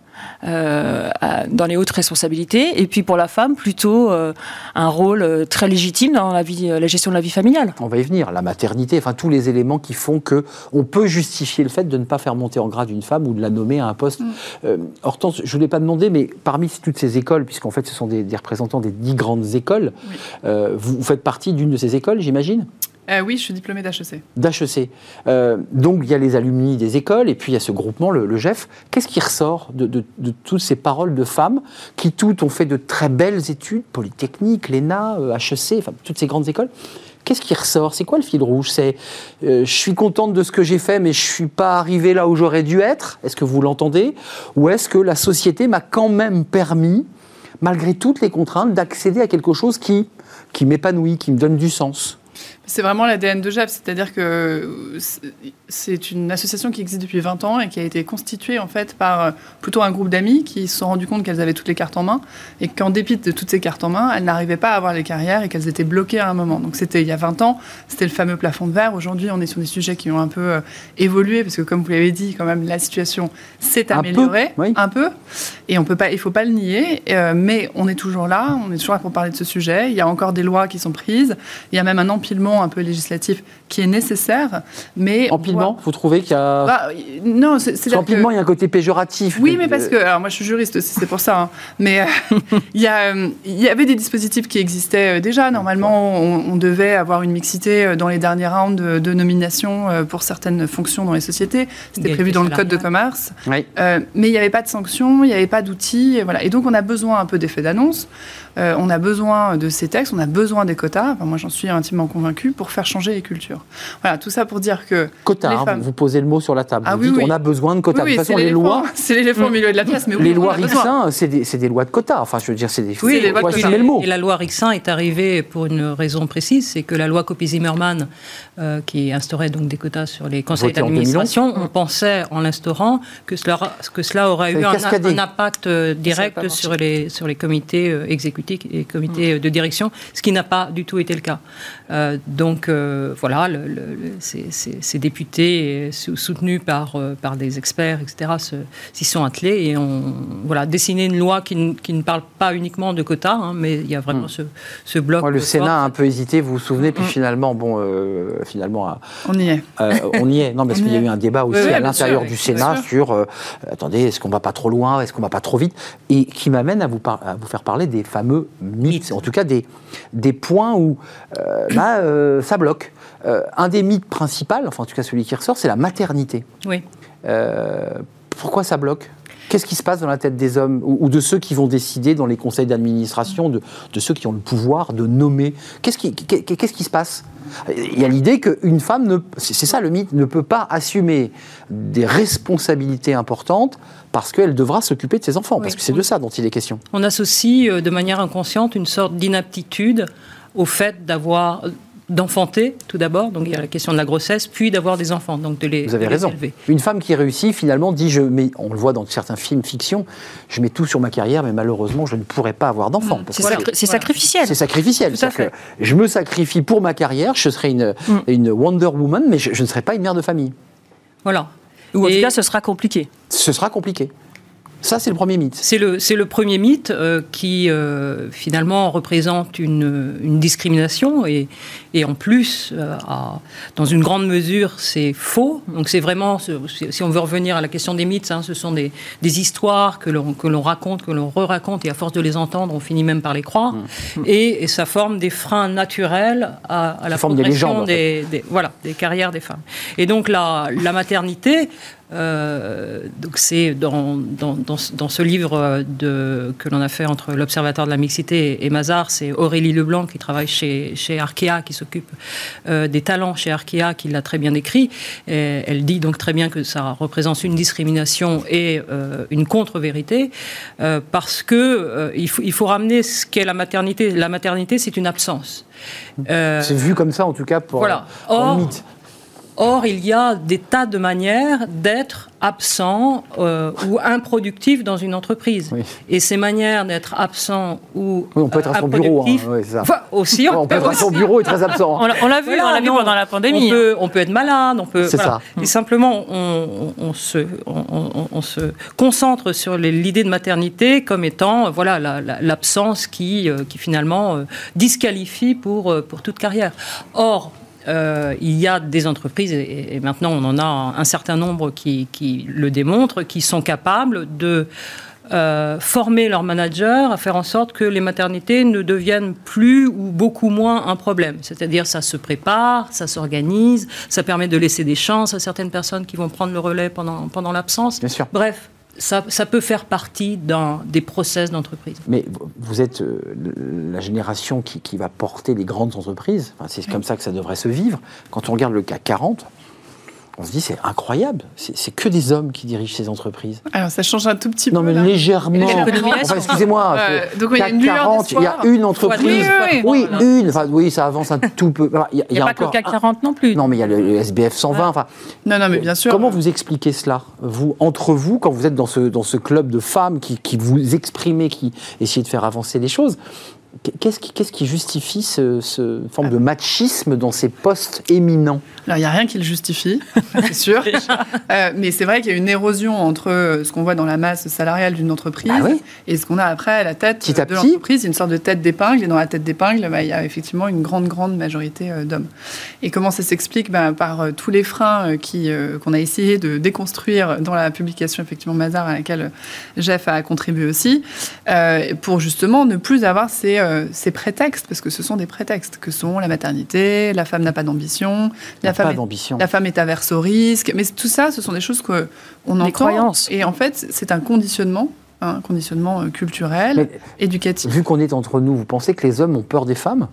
Euh, dans les hautes responsabilités, et puis pour la femme, plutôt euh, un rôle euh, très légitime dans la, vie, la gestion de la vie familiale. On va y venir, la maternité, enfin tous les éléments qui font que on peut justifier le fait de ne pas faire monter en grade une femme ou de la nommer à un poste. Mm. Euh, Hortense, je ne voulais pas demander, mais parmi toutes ces écoles, puisqu'en fait ce sont des, des, représentants des dix grandes écoles, oui. euh, vous, vous, faites partie d'une de ces écoles, j'imagine? Euh, oui, je suis diplômée d'HEC. D'HEC. Euh, donc il y a les alumni des écoles et puis il y a ce groupement, le, GEF. Qu'est-ce qui ressort de, toutes ces paroles de femmes qui toutes ont fait de très belles études, Polytechnique, l'ENA, euh, HEC, enfin toutes ces grandes écoles? Qu'est-ce qui ressort? C'est quoi le fil rouge? C'est euh, je suis contente de ce que j'ai fait, mais je suis pas arrivée là où j'aurais dû être? Est-ce que vous l'entendez? Ou est-ce que la société m'a quand même permis, malgré toutes les contraintes, d'accéder à quelque chose qui, qui m'épanouit, qui me donne du sens? C'est vraiment l'ADN de JEP, c'est-à-dire que c'est une association qui existe depuis 20 ans et qui a été constituée en fait par plutôt un groupe d'amis qui se sont rendus compte qu'elles avaient toutes les cartes en main et qu'en dépit de toutes ces cartes en main, elles n'arrivaient pas à avoir les carrières et qu'elles étaient bloquées à un moment. Donc c'était il y a 20 ans, c'était le fameux plafond de verre. Aujourd'hui, on est sur des sujets qui ont un peu euh, évolué parce que comme vous l'avez dit, quand même la situation s'est améliorée un peu, oui. un peu, et on peut pas, il faut pas le nier. Euh, mais on est toujours là, on est toujours là pour parler de ce sujet. Il y a encore des lois qui sont prises. Il y a même un empilement un peu législatif qui est nécessaire. Mais empilement, vous trouvez qu'il y a bah, non, c'est empilement, que... il y a un côté péjoratif. Oui, mais parce que alors moi je suis juriste aussi, c'est pour ça. Hein. Mais euh, [LAUGHS] il, y a, euh, il y avait des dispositifs qui existaient euh, déjà. Normalement, on, on, devait avoir une mixité dans les derniers rounds de, de nomination pour certaines fonctions dans les sociétés. C'était prévu dans le code de commerce. Oui. Euh, mais il n'y avait pas de sanctions, il n'y avait pas d'outils. Et, voilà. et donc on a besoin un peu d'effets d'annonce. Euh, on a besoin de ces textes, on a besoin des quotas. Enfin, moi, j'en suis intimement convaincue pour faire changer les cultures. Voilà, tout ça pour dire que quotas. Hein, femmes... Vous posez le mot sur la table. Ah, vous oui, dites oui. on a besoin de quotas. Oui, de toute façon, les lois, [LAUGHS] c'est l'éléphant au milieu de la pièce. Mais les lois Rixin, c'est des, des, lois de quotas. Enfin, je veux dire, c'est des. Oui, les lois de quotas. Le mot. Et la loi Rixin est arrivée pour une raison précise, c'est que la loi Copy-Zimmermann, euh, qui instaurait donc des quotas sur les conseils d'administration, on pensait en l'instaurant que cela, que cela aurait eu un, un, impact euh, direct sur les sur les comités euh, et comités de direction, ce qui n'a pas du tout été le cas. Euh, donc euh, voilà, le, le, ces, ces, ces, députés soutenus par, euh, par des experts, etc., s'y sont attelés et ont voilà, dessiné une loi qui, qui, ne parle pas uniquement de quotas, hein, mais il y a vraiment mmh. ce, ce, bloc. Ouais, le Sénat a un peu hésité, vous vous souvenez, puis mmh. finalement, bon, euh, finalement, on y est. on y est. Non, [LAUGHS] parce qu'il y a eu un débat aussi oui, à l'intérieur du Sénat sur, attendez, est-ce qu'on va pas trop loin, est-ce qu'on va pas trop vite, et qui m'amène à vous, à vous faire parler des fameux mythes en tout cas des, des points où euh, là, euh, ça bloque. Euh, un des mythes principaux, enfin en tout cas celui qui ressort, c'est la maternité. Oui. pourquoi ça bloque? Qu'est-ce qui se passe dans la tête des hommes ou, ou, de ceux qui vont décider dans les conseils d'administration, de, de, ceux qui ont le pouvoir de nommer? Qu'est-ce qui, qui se passe? Il y a l'idée qu'une femme, c'est ça le mythe, ne peut pas assumer des responsabilités importantes parce qu'elle devra s'occuper de ses enfants, oui, parce que c'est de ça dont il est question. On associe de manière inconsciente une sorte d'inaptitude au fait d'avoir d'enfanter tout d'abord, donc il y a la question de la grossesse, puis d'avoir des enfants, donc de les Vous avez raison. Une femme qui réussit finalement dit je mets, on le voit dans certains films fiction, je mets tout sur ma carrière, mais malheureusement je ne pourrais pas avoir d'enfants. Mmh. C'est sacrificiel. C'est sacrificiel. je me sacrifie pour ma carrière, je serai une, mmh. une Wonder Woman, mais je, ne serai pas une mère de famille. Voilà. Ou en tout cas, ce sera compliqué. Ce sera compliqué. Ça, c'est le premier mythe. C'est le, le premier mythe euh, qui, euh, finalement, représente une, une discrimination et, et, en plus, euh, dans une grande mesure, c'est faux. Donc, c'est vraiment, si on veut revenir à la question des mythes, hein, ce sont des, des histoires que l'on raconte, que l'on re-raconte, et à force de les entendre, on finit même par les croire. Mmh. Et, ça forme des freins naturels à, à la progression des, des, voilà, des carrières des femmes. Et donc, la, la maternité, euh, donc c'est dans, dans, dans, ce livre de, que l'on a fait entre l'Observatoire de la mixité et Mazar, c'est Aurélie Leblanc qui travaille chez, chez Arkea, qui s'occupe euh, des talents chez Arkea, qui l'a très bien décrit. Et elle dit donc très bien que ça représente une discrimination et euh, une contre-vérité, parce que il, faut, il faut ramener ce qu'est la maternité. La maternité, c'est une absence. c'est vu comme ça en tout cas pour, voilà. Or, mythe. Or, il y a des tas de manières d'être absent euh, ou improductif dans une entreprise. Et ces manières d'être absent ou oui, on peut être à son bureau, hein, ça. aussi, on, peut être à son bureau et très absent. on l'a vu, on l'a vu pendant la pandémie. On peut, on peut être malade, on peut. C'est ça. Et simplement, on, on se, on, se concentre sur l'idée de maternité comme étant, voilà, l'absence qui, euh, qui finalement euh, disqualifie pour pour toute carrière. Or, euh, il y a des entreprises, et, maintenant on en a un, certain nombre qui, le démontrent, qui sont capables de euh, former leurs managers à faire en sorte que les maternités ne deviennent plus ou beaucoup moins un problème. C'est-à-dire ça se prépare, ça s'organise, ça permet de laisser des chances à certaines personnes qui vont prendre le relais pendant, pendant l'absence. Bref, ça, peut faire partie des process d'entreprise. Mais vous êtes euh, la génération qui, qui, va porter les grandes entreprises. c'est comme ça que ça devrait se vivre. Quand on regarde le CAC 40, on se dit c'est incroyable, c'est que des hommes qui dirigent ces entreprises. Alors ça change un tout petit peu. Non mais légèrement. Enfin, excusez-moi. Euh, donc il y a une 40, il y a une entreprise. Oui, une. Enfin, oui, ça avance un [LAUGHS] tout peu. Il n'y a, pas que le CAC 40 non plus. Non mais il y a le, SBF 120. Enfin, non non mais bien sûr. Comment vous expliquez cela, vous entre vous, quand vous êtes dans ce dans ce club de femmes qui, qui vous exprimez, qui essayez de faire avancer les choses Qu'est-ce qui, qui, justifie ce, ce, forme de machisme dans ces postes éminents? Alors, il n'y a rien qui le justifie, [LAUGHS] c'est sûr. euh, mais c'est vrai qu'il y a une érosion entre ce qu'on voit dans la masse salariale d'une entreprise ah et ce qu'on a après à la tête de l'entreprise. Une sorte de tête d'épingle. Et dans la tête d'épingle, bah, il y a effectivement une grande, grande majorité euh, d'hommes. Et comment ça s'explique? Bah, Par euh, tous les freins qui, qu'on a essayé de déconstruire dans la publication, effectivement, Mazar, à laquelle Jeff a contribué aussi, pour justement ne plus avoir ces euh, ces prétextes, parce que ce sont des prétextes, que sont la maternité, la femme n'a pas d'ambition, la, femme est, la femme est averse au risque. Mais tout ça, ce sont des choses qu'on entend. Croyances. Et en fait, c'est un conditionnement un conditionnement euh, culturel, éducatif. Vu qu'on est entre nous, vous pensez que les hommes ont peur des femmes?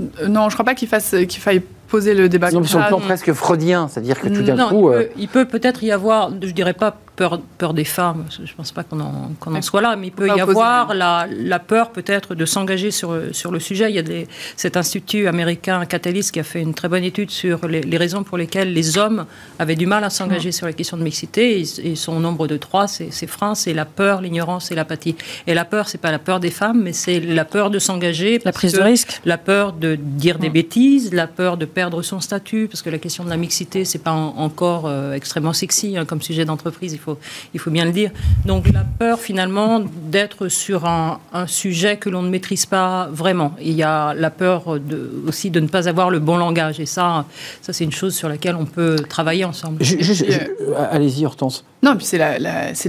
Euh, Non, je ne crois pas qu'il faille poser le débat. Non, sur le plan presque freudien, c'est-à-dire que tout d'un coup. Il peut peut-être y avoir, je dirais pas peur, peur des femmes, je ne pense pas qu'on en, en, soit là, mais il peut y avoir la, la, peur peut-être de s'engager sur, sur le sujet. Il y a des, cet institut américain Catalyst qui a fait une très bonne étude sur les, raisons pour lesquelles les hommes avaient du mal à s'engager sur la question de mixité. Ils, sont au nombre de trois, c'est freins, c'est la peur, l'ignorance et l'apathie. Et la peur, c'est pas la peur des femmes, mais c'est la peur de s'engager. La prise de risque. La peur de dire des bêtises, la peur de perdre son statut, parce que la question de la mixité, c'est pas encore euh, extrêmement sexy hein, comme sujet d'entreprise. Il faut il faut bien le dire. Donc la peur finalement d'être sur un, sujet que l'on ne maîtrise pas vraiment. Il y a la peur aussi de ne pas avoir le bon langage. Et ça, ça c'est une chose sur laquelle on peut travailler ensemble. Allez-y Hortense. Non, puis c'est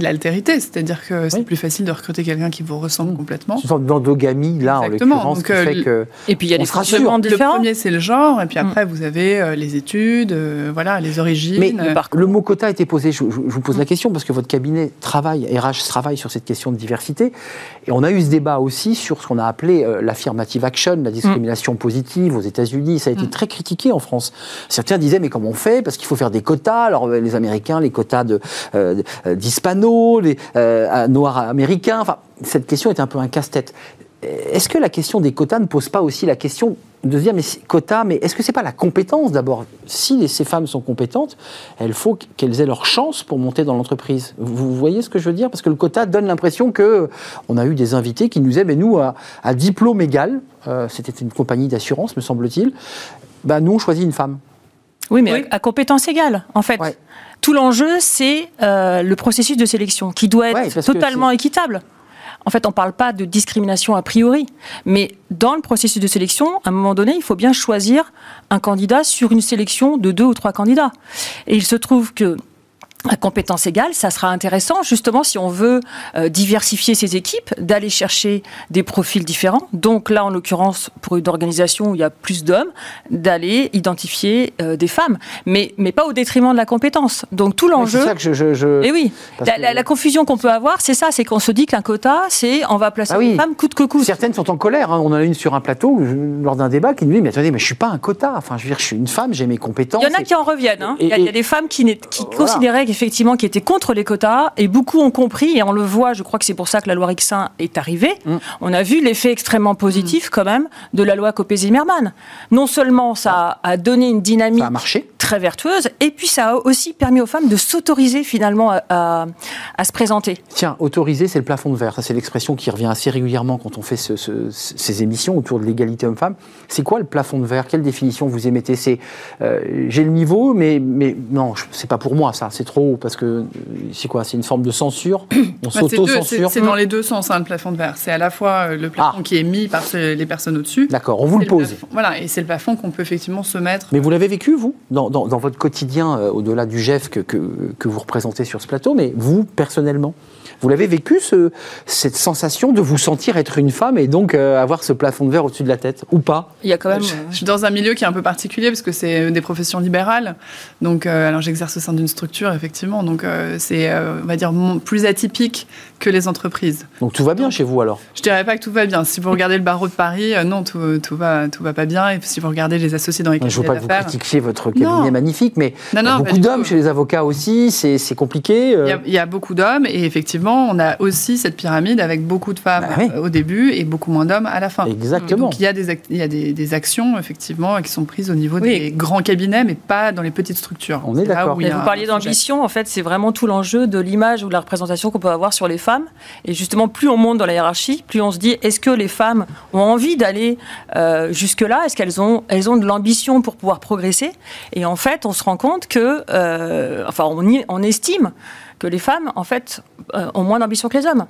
l'altérité, c'est-à-dire que c'est plus facile de recruter quelqu'un qui vous ressemble complètement. C'est une sorte d'endogamie, là, en l'occurrence, qui fait que... Et puis il y a des différents. Le premier, c'est le genre, et puis après, mm. vous avez euh, les études, euh, voilà, les origines. Mais le mot quota a été posé, je, vous pose la question, parce que votre cabinet travaille, RH travaille sur cette question de diversité, et on a eu ce débat aussi sur ce qu'on a appelé euh, l'affirmative action, la discrimination mm. positive aux États-Unis, ça a été mm. très critiqué en France. Certains disaient, mais comment on fait? Parce qu'il faut faire des quotas, alors les Américains, les quotas de euh, euh, d'hispanos, les euh, noirs américains. Enfin, cette question est un peu un casse-tête. Est-ce que la question des quotas ne pose pas aussi la question de se dire, mais quota, mais est-ce que c'est pas la compétence d'abord? Si ces femmes sont compétentes, il faut qu'elles aient leur chance pour monter dans l'entreprise. Vous voyez ce que je veux dire? Parce que le quota donne l'impression que on a eu des invités qui nous disaient, mais nous, à, diplôme égal, euh, c'était une compagnie d'assurance, me semble-t-il, bah, nous, on choisit une femme. Oui, mais à compétence égale, en fait. Tout l'enjeu, c'est euh, le processus de sélection qui doit être totalement équitable. En fait, on ne parle pas de discrimination a priori, mais dans le processus de sélection, à un moment donné, il faut bien choisir un candidat sur une sélection de deux ou trois candidats. Et il se trouve que à compétence égale, ça sera intéressant justement si on veut euh, diversifier ses équipes, d'aller chercher des profils différents. Donc là, en l'occurrence, pour une organisation où il y a plus d'hommes, d'aller identifier euh, des femmes, mais, mais pas au détriment de la compétence. Donc tout l'enjeu. c'est ça que je. je, Et oui, la, confusion qu'on peut avoir, c'est ça, c'est qu'on se dit qu'un quota, c'est on va placer ah une femme coûte que coûte. Certaines sont en colère. Hein. On en a une sur un plateau lors d'un débat qui nous dit mais attendez, mais je suis pas un quota. Enfin, je veux dire, je suis une femme, j'ai mes compétences. Il y en a qui en reviennent. Hein. il, y a, des femmes qui, qui considéraient effectivement, qui étaient contre les quotas, et beaucoup ont compris, et on le voit, je crois que c'est pour ça que la loi Rixin est arrivée. Mm. On a vu l'effet extrêmement positif, mm. quand même, de la loi Copé-Zimmermann. Non seulement ça a donné une dynamique très vertueuse, et puis ça a aussi permis aux femmes de s'autoriser finalement à, se présenter. Tiens, autoriser, c'est le plafond de verre. Ça, c'est l'expression qui revient assez régulièrement quand on fait ces émissions autour de l'égalité homme-femme. C'est quoi le plafond de verre? Quelle définition vous émettez? C'est euh, j'ai le niveau, mais, mais non, c'est pas pour moi ça, c'est trop parce que c'est quoi C'est une forme de censure? [CLEARS THROAT] On bah, s'auto-censure? C'est dans les deux sens, hein, le plafond de verre. C'est à la fois euh, le plafond ah. qui est mis par les personnes au-dessus. D'accord, on vous le pose. voilà, et c'est le plafond qu'on peut effectivement se mettre. Mais vous l'avez vécu, vous, dans, votre quotidien, euh, au-delà du GEF que, que vous représentez sur ce plateau, mais vous, personnellement? Vous l'avez vécu, ce, cette sensation de vous sentir être une femme et donc euh, avoir ce plafond de verre au-dessus de la tête, ou pas? Il y a quand même. Je, suis dans un milieu qui est un peu particulier parce que c'est des professions libérales. Donc, euh, alors j'exerce au sein d'une structure, effectivement. Donc, euh, c'est, on va dire, plus atypique que les entreprises. Donc, tout va bien chez vous alors? Je dirais pas que tout va bien. Si vous regardez le barreau de Paris, non, tout, tout, va, tout va pas bien. Et si vous regardez les associés dans les cabinets Je ne veux pas que vous critiquiez votre cabinet magnifique, mais il y a beaucoup d'hommes chez les avocats aussi. C'est, compliqué. il y a beaucoup d'hommes et effectivement, on a aussi cette pyramide avec beaucoup de femmes bah au début et beaucoup moins d'hommes à la fin. Exactement. Donc il y a des, il y a des, actions effectivement qui sont prises au niveau des grands cabinets, mais pas dans les petites structures. On est, d'accord. Vous parliez d'ambition, en fait, c'est vraiment tout l'enjeu de l'image ou de la représentation qu'on peut avoir sur les femmes. Et justement, plus on monte dans la hiérarchie, plus on se dit est-ce que les femmes ont envie d'aller euh, jusque-là? Est-ce qu'elles ont, elles ont de l'ambition pour pouvoir progresser? Et en fait, on se rend compte que, euh, enfin, on, on estime que les femmes, en fait, euh, ont moins d'ambition que les hommes.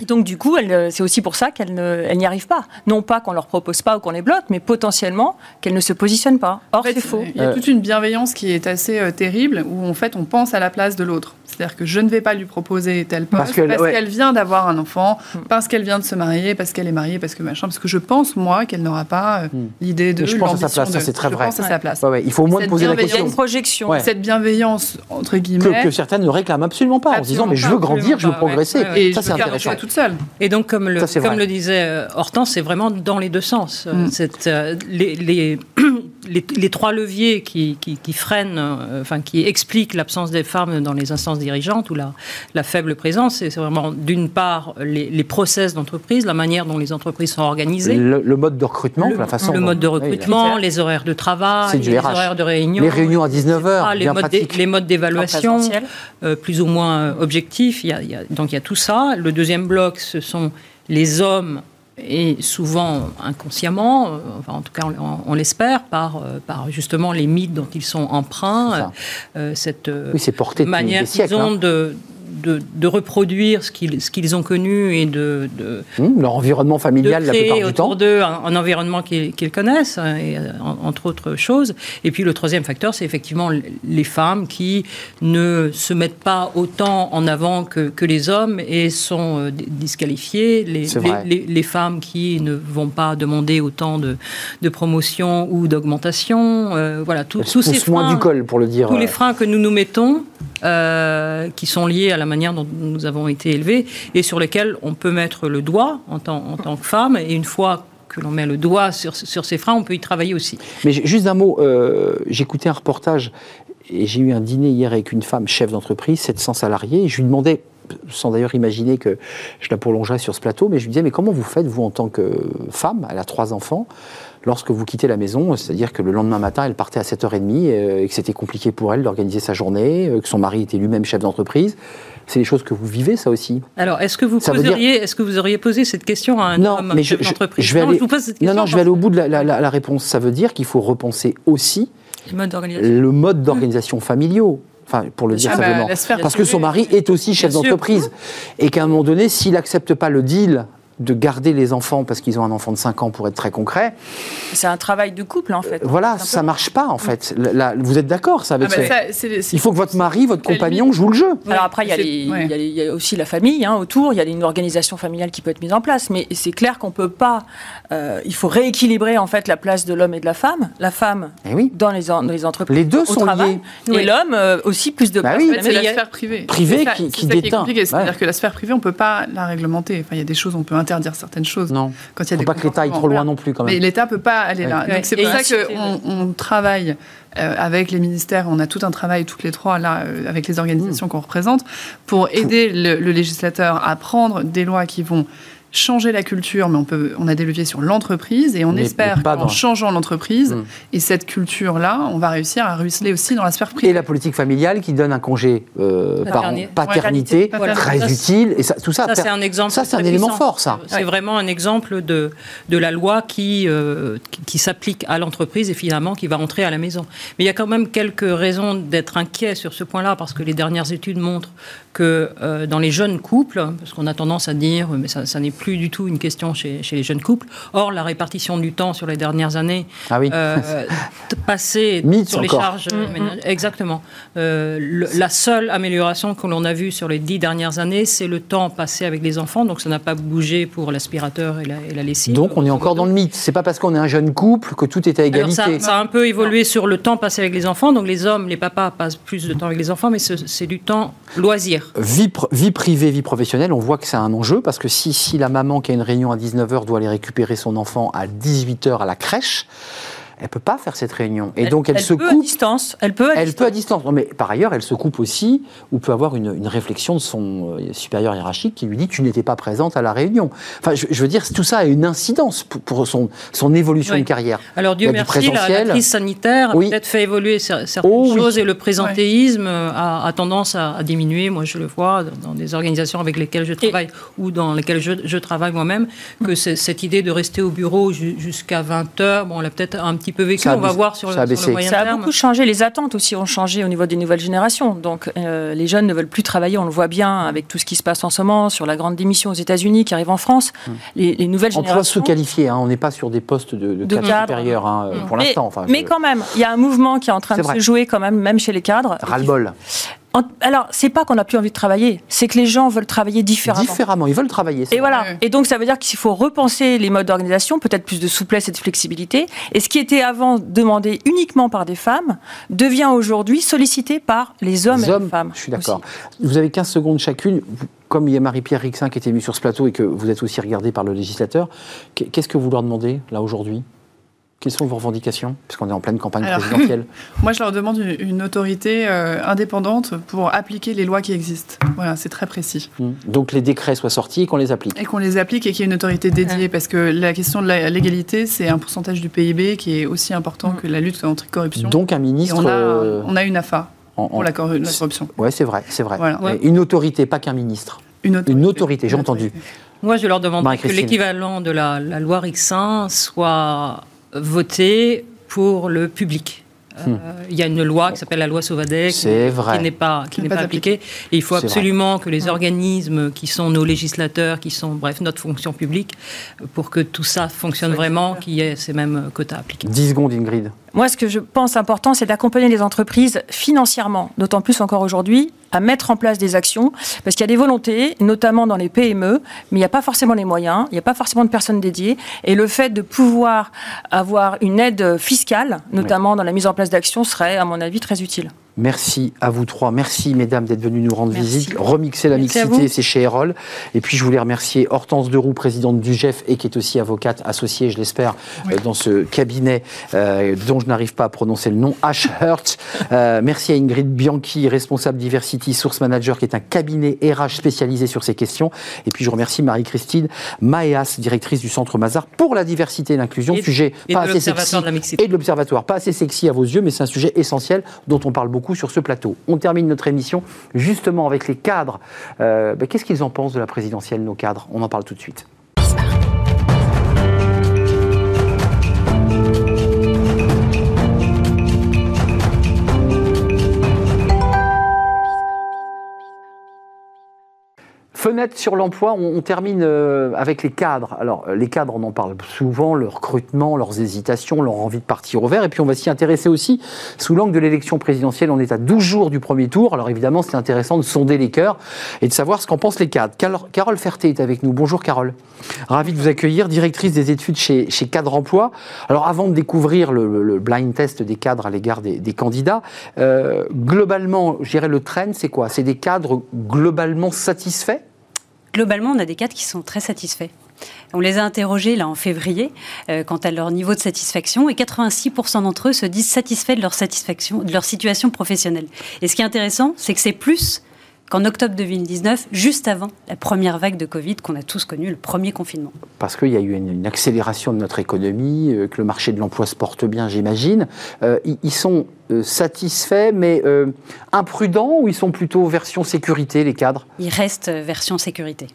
Et donc, du coup, euh, c'est aussi pour ça qu'elles n'y arrivent pas. Non pas qu'on leur propose pas ou qu'on les bloque, mais potentiellement qu'elles ne se positionnent pas. Or, c'est faux. Il y a toute une bienveillance qui est assez euh, terrible, où en fait, on pense à la place de l'autre. C'est-à-dire que je ne vais pas lui proposer tel poste parce qu'elle vient d'avoir un enfant, hmm. parce qu'elle vient de se marier, parce qu'elle est mariée, parce que machin, parce que je pense moi qu'elle n'aura pas euh, hmm. l'idée de. je pense à sa place, c'est très je vrai. Pense à sa place. il faut au moins poser la question. une projection. Cette bienveillance entre guillemets que, certaines ne récament absolument pas en disant mais je veux grandir, je veux progresser. Et ça c'est intéressant. Toute seule. Et donc comme le comme le disait euh, Hortense, c'est vraiment dans les deux sens. Hmm. Euh, [CLEARS THROAT] les, les, trois leviers qui, freinent, euh, enfin qui expliquent l'absence des femmes dans les instances dirigeantes ou la, la faible présence, c'est vraiment d'une part les, process d'entreprise, la manière dont les entreprises sont organisées. Le, mode de recrutement, la façon. Le mode de recrutement, les horaires de travail, les horaires de réunion. Les réunions à 19h, les, modes les modes d'évaluation, euh, plus ou moins objectifs. Il y a, donc il y a tout ça. Le deuxième bloc, ce sont les hommes et souvent inconsciemment, euh, enfin, en tout cas on, l'espère, par, euh, par justement les mythes dont ils sont emprunts, euh, cette manière qu'ils ont hein. de, de, reproduire ce qu'ils, ce qu'ils ont connu et de, de mmh, leur environnement familial la plupart du temps. d'eux un, environnement qu'ils, connaissent, hein, et, euh, entre autres choses. Et puis le troisième facteur, c'est effectivement les femmes qui ne se mettent pas autant en avant que, que les hommes et sont euh, disqualifiées. Les, les, les, femmes qui ne vont pas demander autant de, de promotion ou d'augmentation. Euh, voilà, tout, tous ces freins, du col, pour le dire. Tous les freins que nous nous mettons, qui sont liés à la manière dont nous avons été élevés et sur lesquels on peut mettre le doigt en tant, que femme. Et une fois que l'on met le doigt sur, sur, ces freins, on peut y travailler aussi. Mais juste un mot, euh, j'écoutais un reportage et j'ai eu un dîner hier avec une femme chef d'entreprise, 700 salariés, et je lui demandais sans d'ailleurs imaginer que je la prolongerai sur ce plateau, mais je lui disais, mais comment vous faites, vous, en tant que femme, elle a trois enfants, lorsque vous quittez la maison, c'est-à-dire que le lendemain matin, elle partait à 7h30 euh, et que c'était compliqué pour elle d'organiser sa journée, euh, que son mari était lui-même chef d'entreprise. C'est des choses que vous vivez, ça aussi. Alors, est-ce que vous poseriez, est-ce que vous auriez posé cette question à un non, homme mais je, d'entreprise je vais aller, Non, non, je vais aller au bout de la, réponse. Ça veut dire qu'il faut repenser aussi le mode d'organisation familiaux enfin pour le dire ah bah, simplement, parce que son mari est aussi chef d'entreprise, et qu'à un moment donné, s'il n'accepte pas le deal de garder les enfants parce qu'ils ont un enfant de 5 ans pour être très concret. C'est un travail de couple en fait. Voilà, ça marche pas en fait. vous êtes d'accord ça avec ah bah Il faut que votre mari, votre compagnon joue le jeu. Alors après, il y, a aussi la famille hein, autour, il y a une organisation familiale qui peut être mise en place, mais c'est clair qu'on peut pas. Euh, il faut rééquilibrer en fait la place de l'homme et de la femme. La femme eh oui. dans les, les, entreprises. Les deux sont liés. Et l'homme euh, aussi plus de bah place. c'est la sphère privée. Privée qui, qui déteint. C'est-à-dire que la sphère privée, on peut pas la réglementer. Enfin, il y a des choses, on peut interdire certaines choses. Non. Quand il y a faut pas que l'État aille trop loin non plus, quand même. Mais l'État peut pas aller là. Donc c'est pour ça qu'on on travaille euh, avec les ministères. On a tout un travail toutes les trois là euh, avec les organisations mmh. qu'on représente pour aider le législateur à prendre des lois qui vont changer la culture, mais on, peut, on a des leviers sur l'entreprise et on espère qu'en changeant l'entreprise hmm. et cette culture-là, on va réussir à ruisseler aussi dans la sphère privée. Et la politique familiale qui donne un congé euh, par paternité, très utile. Et ça, tout ça, ça c'est un exemple. Ça, c'est un élément fort, ça. C'est vraiment un exemple de, de la loi qui, euh, qui, s'applique à l'entreprise et finalement qui va entrer à la maison. Mais il y a quand même quelques raisons d'être inquiet sur ce point-là parce que les dernières études montrent que euh, dans les jeunes couples, parce qu'on a tendance à dire, mais ça, ça n'est plus du tout une question chez, les jeunes couples. Or, la répartition du temps sur les dernières années, ah oui. euh, [LAUGHS] sur les charges, mm, mm. exactement. Euh, la seule amélioration que l'on a vue sur les dix dernières années, c'est le temps passé avec les enfants. Donc, ça n'a pas bougé pour l'aspirateur et la, lessive. Donc, on est encore dans le mythe. C'est pas parce qu'on est un jeune couple que tout est à égalité. ça, a un peu évolué sur le temps passé avec les enfants. Donc, les hommes, les papas passent plus de temps avec les enfants, mais c'est du temps loisir. Vie, vie privée, vie professionnelle, on voit que c'est un enjeu parce que si, si la maman qui a une réunion à 19h doit aller récupérer son enfant à 18h à la crèche, elle peut pas faire cette réunion. Et donc elle, se peut coupe. À distance. Elle peut. À elle distance. peut à distance. mais par ailleurs, elle se coupe aussi ou peut avoir une, réflexion de son euh, supérieur hiérarchique qui lui dit tu n'étais pas présente à la réunion. Enfin, je, veux dire, tout ça a une incidence pour, son, son évolution de carrière. Alors Dieu merci, la, crise sanitaire a peut-être fait évoluer certaines oh choses et le présentéisme a, tendance à, diminuer. Moi, je le vois dans des organisations avec lesquelles je travaille ou dans lesquelles je, travaille moi-même que cette idée de rester au bureau jusqu'à 20 heures, bon, on l'a peut-être un petit peu vécu. on va voir sur, ça le, sur moyen ça a beaucoup changé. Les attentes aussi ont changé au niveau des nouvelles générations. Donc euh, les jeunes ne veulent plus travailler. On le voit bien avec tout ce qui se passe en ce moment sur la grande démission aux États-Unis qui arrive en France. Hum. Les, les, nouvelles Emploi générations. sous-qualifié. Hein. On n'est pas sur des postes de, de, cadre, supérieur hein, pour l'instant. Enfin, mais quand même, il y a un mouvement qui est en train de se jouer quand même, même chez les cadres. Ras-le-bol. Alors, c'est pas qu'on n'a plus envie de travailler, c'est que les gens veulent travailler différemment. Différemment, ils veulent travailler. Et voilà. Et donc, ça veut dire qu'il faut repenser les modes d'organisation, peut-être plus de souplesse et de flexibilité. Et ce qui était avant demandé uniquement par des femmes devient aujourd'hui sollicité par les hommes et les femmes. Je suis d'accord. Vous avez 15 secondes chacune. Comme il y a Marie-Pierre Rixin qui était venue sur ce plateau et que vous êtes aussi regardée par le législateur, qu'est-ce que vous leur demandez là aujourd'hui? Quelles sont vos revendications Puisqu'on est en pleine campagne présidentielle. [LAUGHS] Moi, je leur demande une, autorité euh, indépendante pour appliquer les lois qui existent. Voilà, c'est très précis. Mmh. Donc les décrets soient sortis et qu'on les applique. Et qu'on les applique et qu'il y ait une autorité dédiée. Parce que la question de la légalité, c'est un pourcentage du PIB qui est aussi important mmh. que la lutte contre la corruption. Donc un ministre. on, a, euh, on a, une AFA pour la, corruption. Oui, c'est vrai, c'est vrai. Une autorité, pas qu'un ministre. Une autorité, une autorité j'ai entendu. Moi, je leur demande que l'équivalent de la, la loi Rixin soit voter pour le public. Euh, hmm. il y a une loi qui s'appelle la loi Sauvadec qui n'est pas, qui n'est pas, appliquée. Et il faut absolument que les organismes qui sont nos législateurs, qui sont, bref, notre fonction publique, pour que tout ça fonctionne vraiment, qu'il y ait ces mêmes quotas appliqués. 10 secondes, Ingrid. Moi, ce que je pense important, c'est d'accompagner les entreprises financièrement, d'autant plus encore aujourd'hui, à mettre en place des actions, parce qu'il y a des volontés, notamment dans les PME, mais il n'y a pas forcément les moyens, il n'y a pas forcément de personnes dédiées, et le fait de pouvoir avoir une aide fiscale, notamment dans la mise en place d'actions, serait, à mon avis, très utile. Merci à vous trois. Merci, mesdames, d'être venues nous rendre visite. Remixer la mixité, c'est chez Erol. Et puis, je voulais remercier Hortense Deroux, présidente du GEF et qui est aussi avocate associée, je l'espère, euh, dans ce cabinet euh, dont je n'arrive pas à prononcer le nom, Ashhurt. Euh, merci à Ingrid Bianchi, responsable Diversity Source Manager, qui est un cabinet RH spécialisé sur ces questions. Et puis, je remercie Marie-Christine Maéas, directrice du Centre Mazar pour la diversité et l'inclusion. Sujet pas assez sexy. et de l'Observatoire. Pas assez sexy à vos yeux, mais c'est un sujet essentiel dont on parle beaucoup sur ce plateau. On termine notre émission justement avec les cadres. Euh, ben, qu'est-ce qu'ils en pensent de la présidentielle, nos cadres? On en parle tout de suite. Fenêtre sur l'emploi, on, termine euh, avec les cadres. Alors, euh, les cadres, on en parle souvent, leur recrutement, leurs hésitations, leur envie de partir au vert. Et puis, on va s'y intéresser aussi sous l'angle de l'élection présidentielle. On est à 12 jours du premier tour. Alors, évidemment, c'est intéressant de sonder les cœurs et de savoir ce qu'en pensent les cadres. Carole Ferté est avec nous. Bonjour, Carole. Ravi de vous accueillir, directrice des études chez, chez Cadre Emploi. Alors, avant de découvrir le, blind test des cadres à l'égard des, candidats, euh, globalement, je dirais le trend, c'est quoi? C'est des cadres globalement satisfaits? Globalement, on a des cadres qui sont très satisfaits. On les a interrogés là en février euh, quant à leur niveau de satisfaction et 86% d'entre eux se disent satisfaits de leur satisfaction, de leur situation professionnelle. Et ce qui est intéressant, c'est que c'est plus qu'en octobre 2019, juste avant la première vague de Covid qu'on a tous connu, le premier confinement. Parce qu'il y a eu une, accélération de notre économie, euh, que le marché de l'emploi se porte bien, j'imagine. Euh, ils sont satisfaits, mais imprudents, ou ils sont plutôt version sécurité, les cadres? Ils restent version sécurité.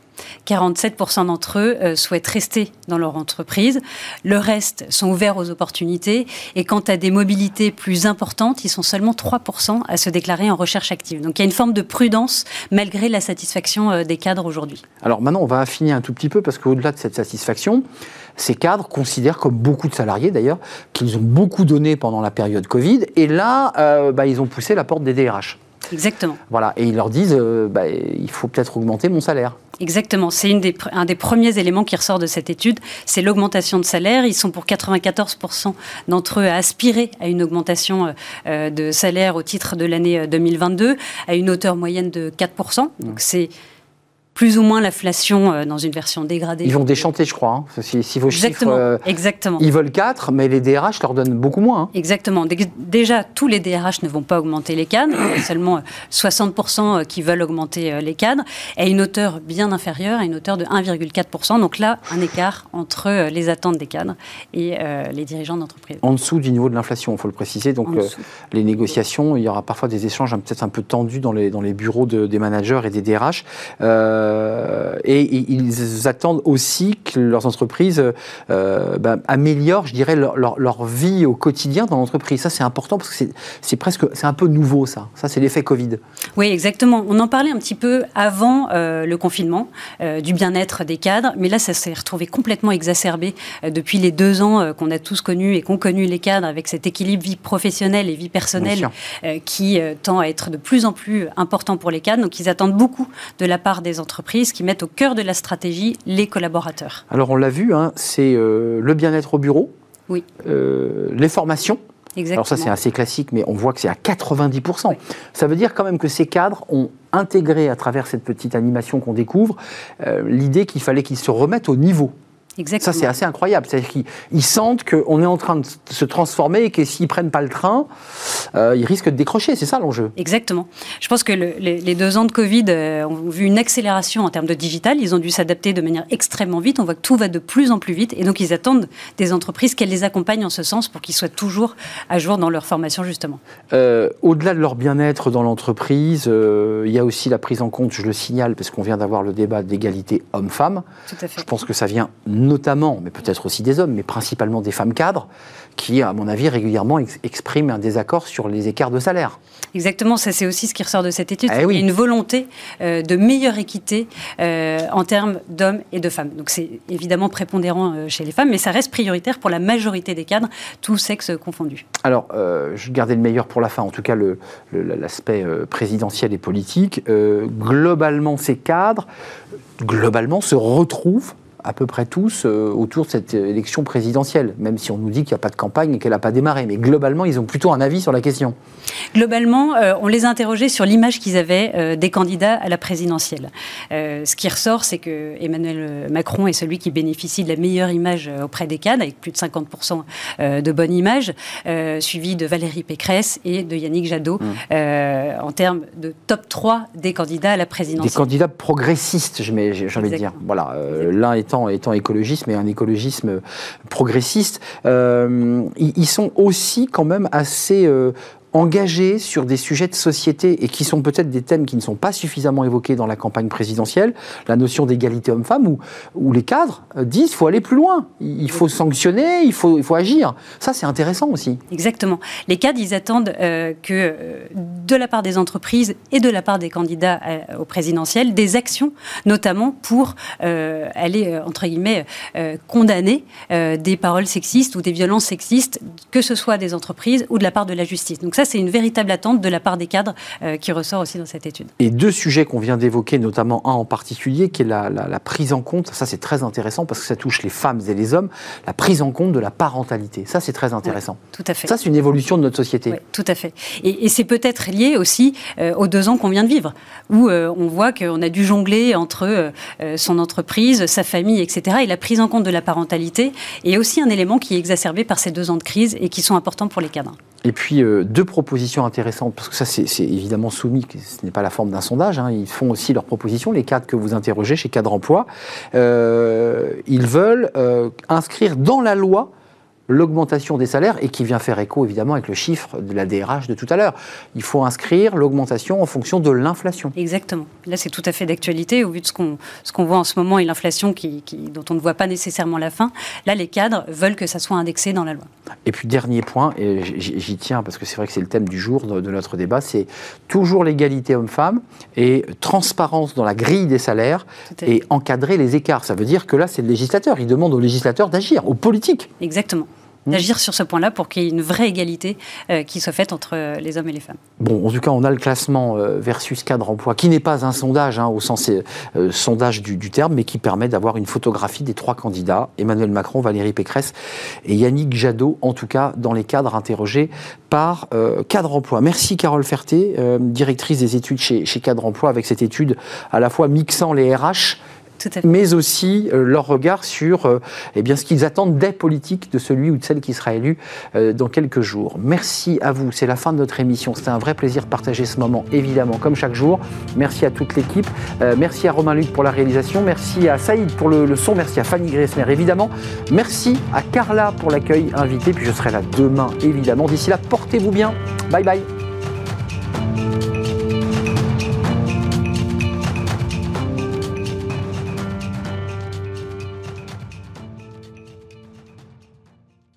47% d'entre eux souhaitent rester dans leur entreprise. Le reste sont ouverts aux opportunités. Et quant à des mobilités plus importantes, ils sont seulement 3% à se déclarer en recherche active. Donc il y a une forme de prudence malgré la satisfaction euh, des cadres aujourd'hui. Alors maintenant, on va affiner un tout petit peu parce qu'au-delà de cette satisfaction, ces cadres considèrent, comme beaucoup de salariés d'ailleurs, qu'ils ont beaucoup donné pendant la période Covid et là, euh, bah, ils ont poussé la porte des DRH. Exactement. Voilà, et ils leur disent, euh, bah, il faut peut-être augmenter mon salaire. Exactement, c'est des, un des premiers éléments qui ressort de cette étude, c'est l'augmentation de salaire. Ils sont pour 94% d'entre eux à aspirer à une augmentation euh, euh, de salaire au titre de l'année 2022, à une hauteur moyenne de 4%. Donc c'est plus ou moins l'inflation euh, dans une version dégradée. Ils vont déchanter, je crois. Hein. Si, vos exactement, chiffres, euh, exactement. ils veulent 4, mais les DRH leur donnent beaucoup moins. Hein. Exactement. Déjà, tous les DRH ne vont pas augmenter les cadres. Il y a seulement 60% euh, qui veulent augmenter les cadres, à une hauteur bien inférieure, à une hauteur de 1,4%. Donc là, un écart entre les attentes des cadres et les dirigeants d'entreprise. En dessous du niveau de l'inflation, il faut le préciser. Donc les négociations, il y aura parfois des échanges peut-être un peu tendus dans les, dans les bureaux des managers et des DRH. Euh, et ils attendent aussi que leurs entreprises euh, ben, améliorent, je dirais, leur, vie au quotidien dans l'entreprise. Ça, c'est important parce que c'est presque, c'est un peu nouveau, ça. Ça, c'est l'effet Covid. Oui, exactement. On en parlait un petit peu avant euh, le confinement, du bien-être des cadres, mais là, ça s'est retrouvé complètement exacerbé depuis les deux ans qu'on a tous connus et qu'ont connu les cadres avec cet équilibre vie professionnelle et vie personnelle qui tend à être de plus en plus important pour les cadres. Donc, ils attendent beaucoup de la part des entreprises entreprises qui mettent au cœur de la stratégie les collaborateurs. Alors on l'a vu, hein, c'est euh, le bien-être au bureau, oui. Euh, les formations. Exactement. Alors ça c'est assez classique, mais on voit que c'est à 90%. Ça veut dire quand même que ces cadres ont intégré à travers cette petite animation qu'on découvre euh, l'idée qu'il fallait qu'ils se remettent au niveau. Ça, c'est assez incroyable. C'est-à-dire qu'ils sentent qu'on est en train de se transformer et que s'ils prennent pas le train, euh, ils risquent de décrocher. C'est ça l'enjeu. Exactement. Je pense que les, deux ans de Covid euh, ont vu une accélération en termes de digital. Ils ont dû s'adapter de manière extrêmement vite. On voit que tout va de plus en plus vite. Et donc, ils attendent des entreprises qu'elles les accompagnent en ce sens pour qu'ils soient toujours à jour dans leur formation, justement. Euh, au-delà de leur bien-être dans l'entreprise, il y a aussi la prise en compte, je le signale, parce qu'on vient d'avoir le débat d'égalité homme-femme. Je pense que ça vient notamment, mais peut-être aussi des hommes, mais principalement des femmes cadres, qui, à mon avis, régulièrement expriment un désaccord sur les écarts de salaire. Exactement, ça c'est aussi ce qui ressort de cette étude. Eh Il y a une volonté euh, de meilleure équité euh, en termes d'hommes et de femmes. Donc c'est évidemment prépondérant euh, chez les femmes, mais ça reste prioritaire pour la majorité des cadres, tous sexes confondus. Alors, je gardais le meilleur pour la fin, en tout cas l'aspect présidentiel et politique. globalement, ces cadres, globalement, se retrouvent à peu près tous autour de cette élection présidentielle, même si on nous dit qu'il n'y a pas de campagne et qu'elle n'a pas démarré. Mais globalement, ils ont plutôt un avis sur la question. Globalement, on les a interrogés sur l'image qu'ils avaient des candidats à la présidentielle. ce qui ressort, c'est que Emmanuel Macron est celui qui bénéficie de la meilleure image auprès des cadres, avec plus de 50% de bonne image, suivi de Valérie Pécresse et de Yannick Jadot mmh. en termes de top 3 des candidats à la présidentielle. Des candidats progressistes, j'ai envie de dire. Voilà, euh, l'un étant, écologiste, mais un écologisme progressiste. Euh, ils sont aussi quand même assez euh, engagés sur des sujets de société et qui sont peut-être des thèmes qui ne sont pas suffisamment évoqués dans la campagne présidentielle, la notion d'égalité homme-femme, où, où, les cadres disent qu'il faut aller plus loin, il faut sanctionner, il faut, il faut agir. Ça, c'est intéressant aussi. Exactement. Les cadres, ils attendent euh, que, euh, de la part des entreprises et de la part des candidats euh, au présidentiel, des actions, notamment pour aller, entre guillemets, condamner des paroles sexistes ou des violences sexistes, que ce soit des entreprises ou de la part de la justice. Donc ça, c'est une véritable attente de la part des cadres euh, qui ressort aussi dans cette étude. Et deux sujets qu'on vient d'évoquer, notamment un en particulier, qui est la, prise en compte, ça c'est très intéressant parce que ça touche les femmes et les hommes, la prise en compte de la parentalité. Ça c'est très intéressant. tout à fait. Ça c'est une évolution de notre société. Oui, tout à fait. Et, c'est peut-être lié aussi euh, aux deux ans qu'on vient de vivre, où euh, on voit qu'on a dû jongler entre son entreprise, sa famille, etc. Et la prise en compte de la parentalité est aussi un élément qui est exacerbé par ces deux ans de crise et qui sont importants pour les cadres. Et puis deux propositions intéressantes, parce que ça c'est évidemment soumis, ce n'est pas la forme d'un sondage, hein. ils font aussi leurs propositions, les cadres que vous interrogez chez Cadre Emploi, euh, ils veulent euh, inscrire dans la loi l'augmentation des salaires et qui vient faire écho évidemment avec le chiffre de la DRH de tout à l'heure. Il faut inscrire l'augmentation en fonction de l'inflation. Exactement. Là, c'est tout à fait d'actualité au vu de ce qu'on voit en ce moment et l'inflation qui, dont on ne voit pas nécessairement la fin. Là, les cadres veulent que ça soit indexé dans la loi. Et puis, dernier point, et j'y tiens parce que c'est vrai que c'est le thème du jour de, de notre débat, c'est toujours l'égalité homme-femme et transparence dans la grille des salaires et encadrer les écarts. Ça veut dire que là, c'est le législateur. Il demande au législateur d'agir, aux politiques. Exactement. Mmh. d'agir sur ce point-là pour qu'il y ait une vraie égalité euh, qui soit faite entre euh, les hommes et les femmes. Bon, en tout cas, on a le classement euh, versus cadre emploi, qui n'est pas un sondage hein, au sens sondage du, du, terme, mais qui permet d'avoir une photographie des trois candidats, Emmanuel Macron, Valérie Pécresse et Yannick Jadot, en tout cas dans les cadres interrogés par Cadre Emploi. Merci Carole Ferté, directrice des études chez, chez Cadre Emploi, avec cette étude à la fois mixant les RH mais aussi euh, leur regard sur euh, eh bien, ce qu'ils attendent des politiques de celui ou de celle qui sera élu euh, dans quelques jours. Merci à vous, c'est la fin de notre émission. C'était un vrai plaisir de partager ce moment, évidemment, comme chaque jour. Merci à toute l'équipe. merci à Romain Luc pour la réalisation. Merci à Saïd pour le, son. Merci à Fanny Gressner, évidemment. Merci à Carla pour l'accueil invité. Puis je serai là demain, évidemment. D'ici là, portez-vous bien. Bye bye.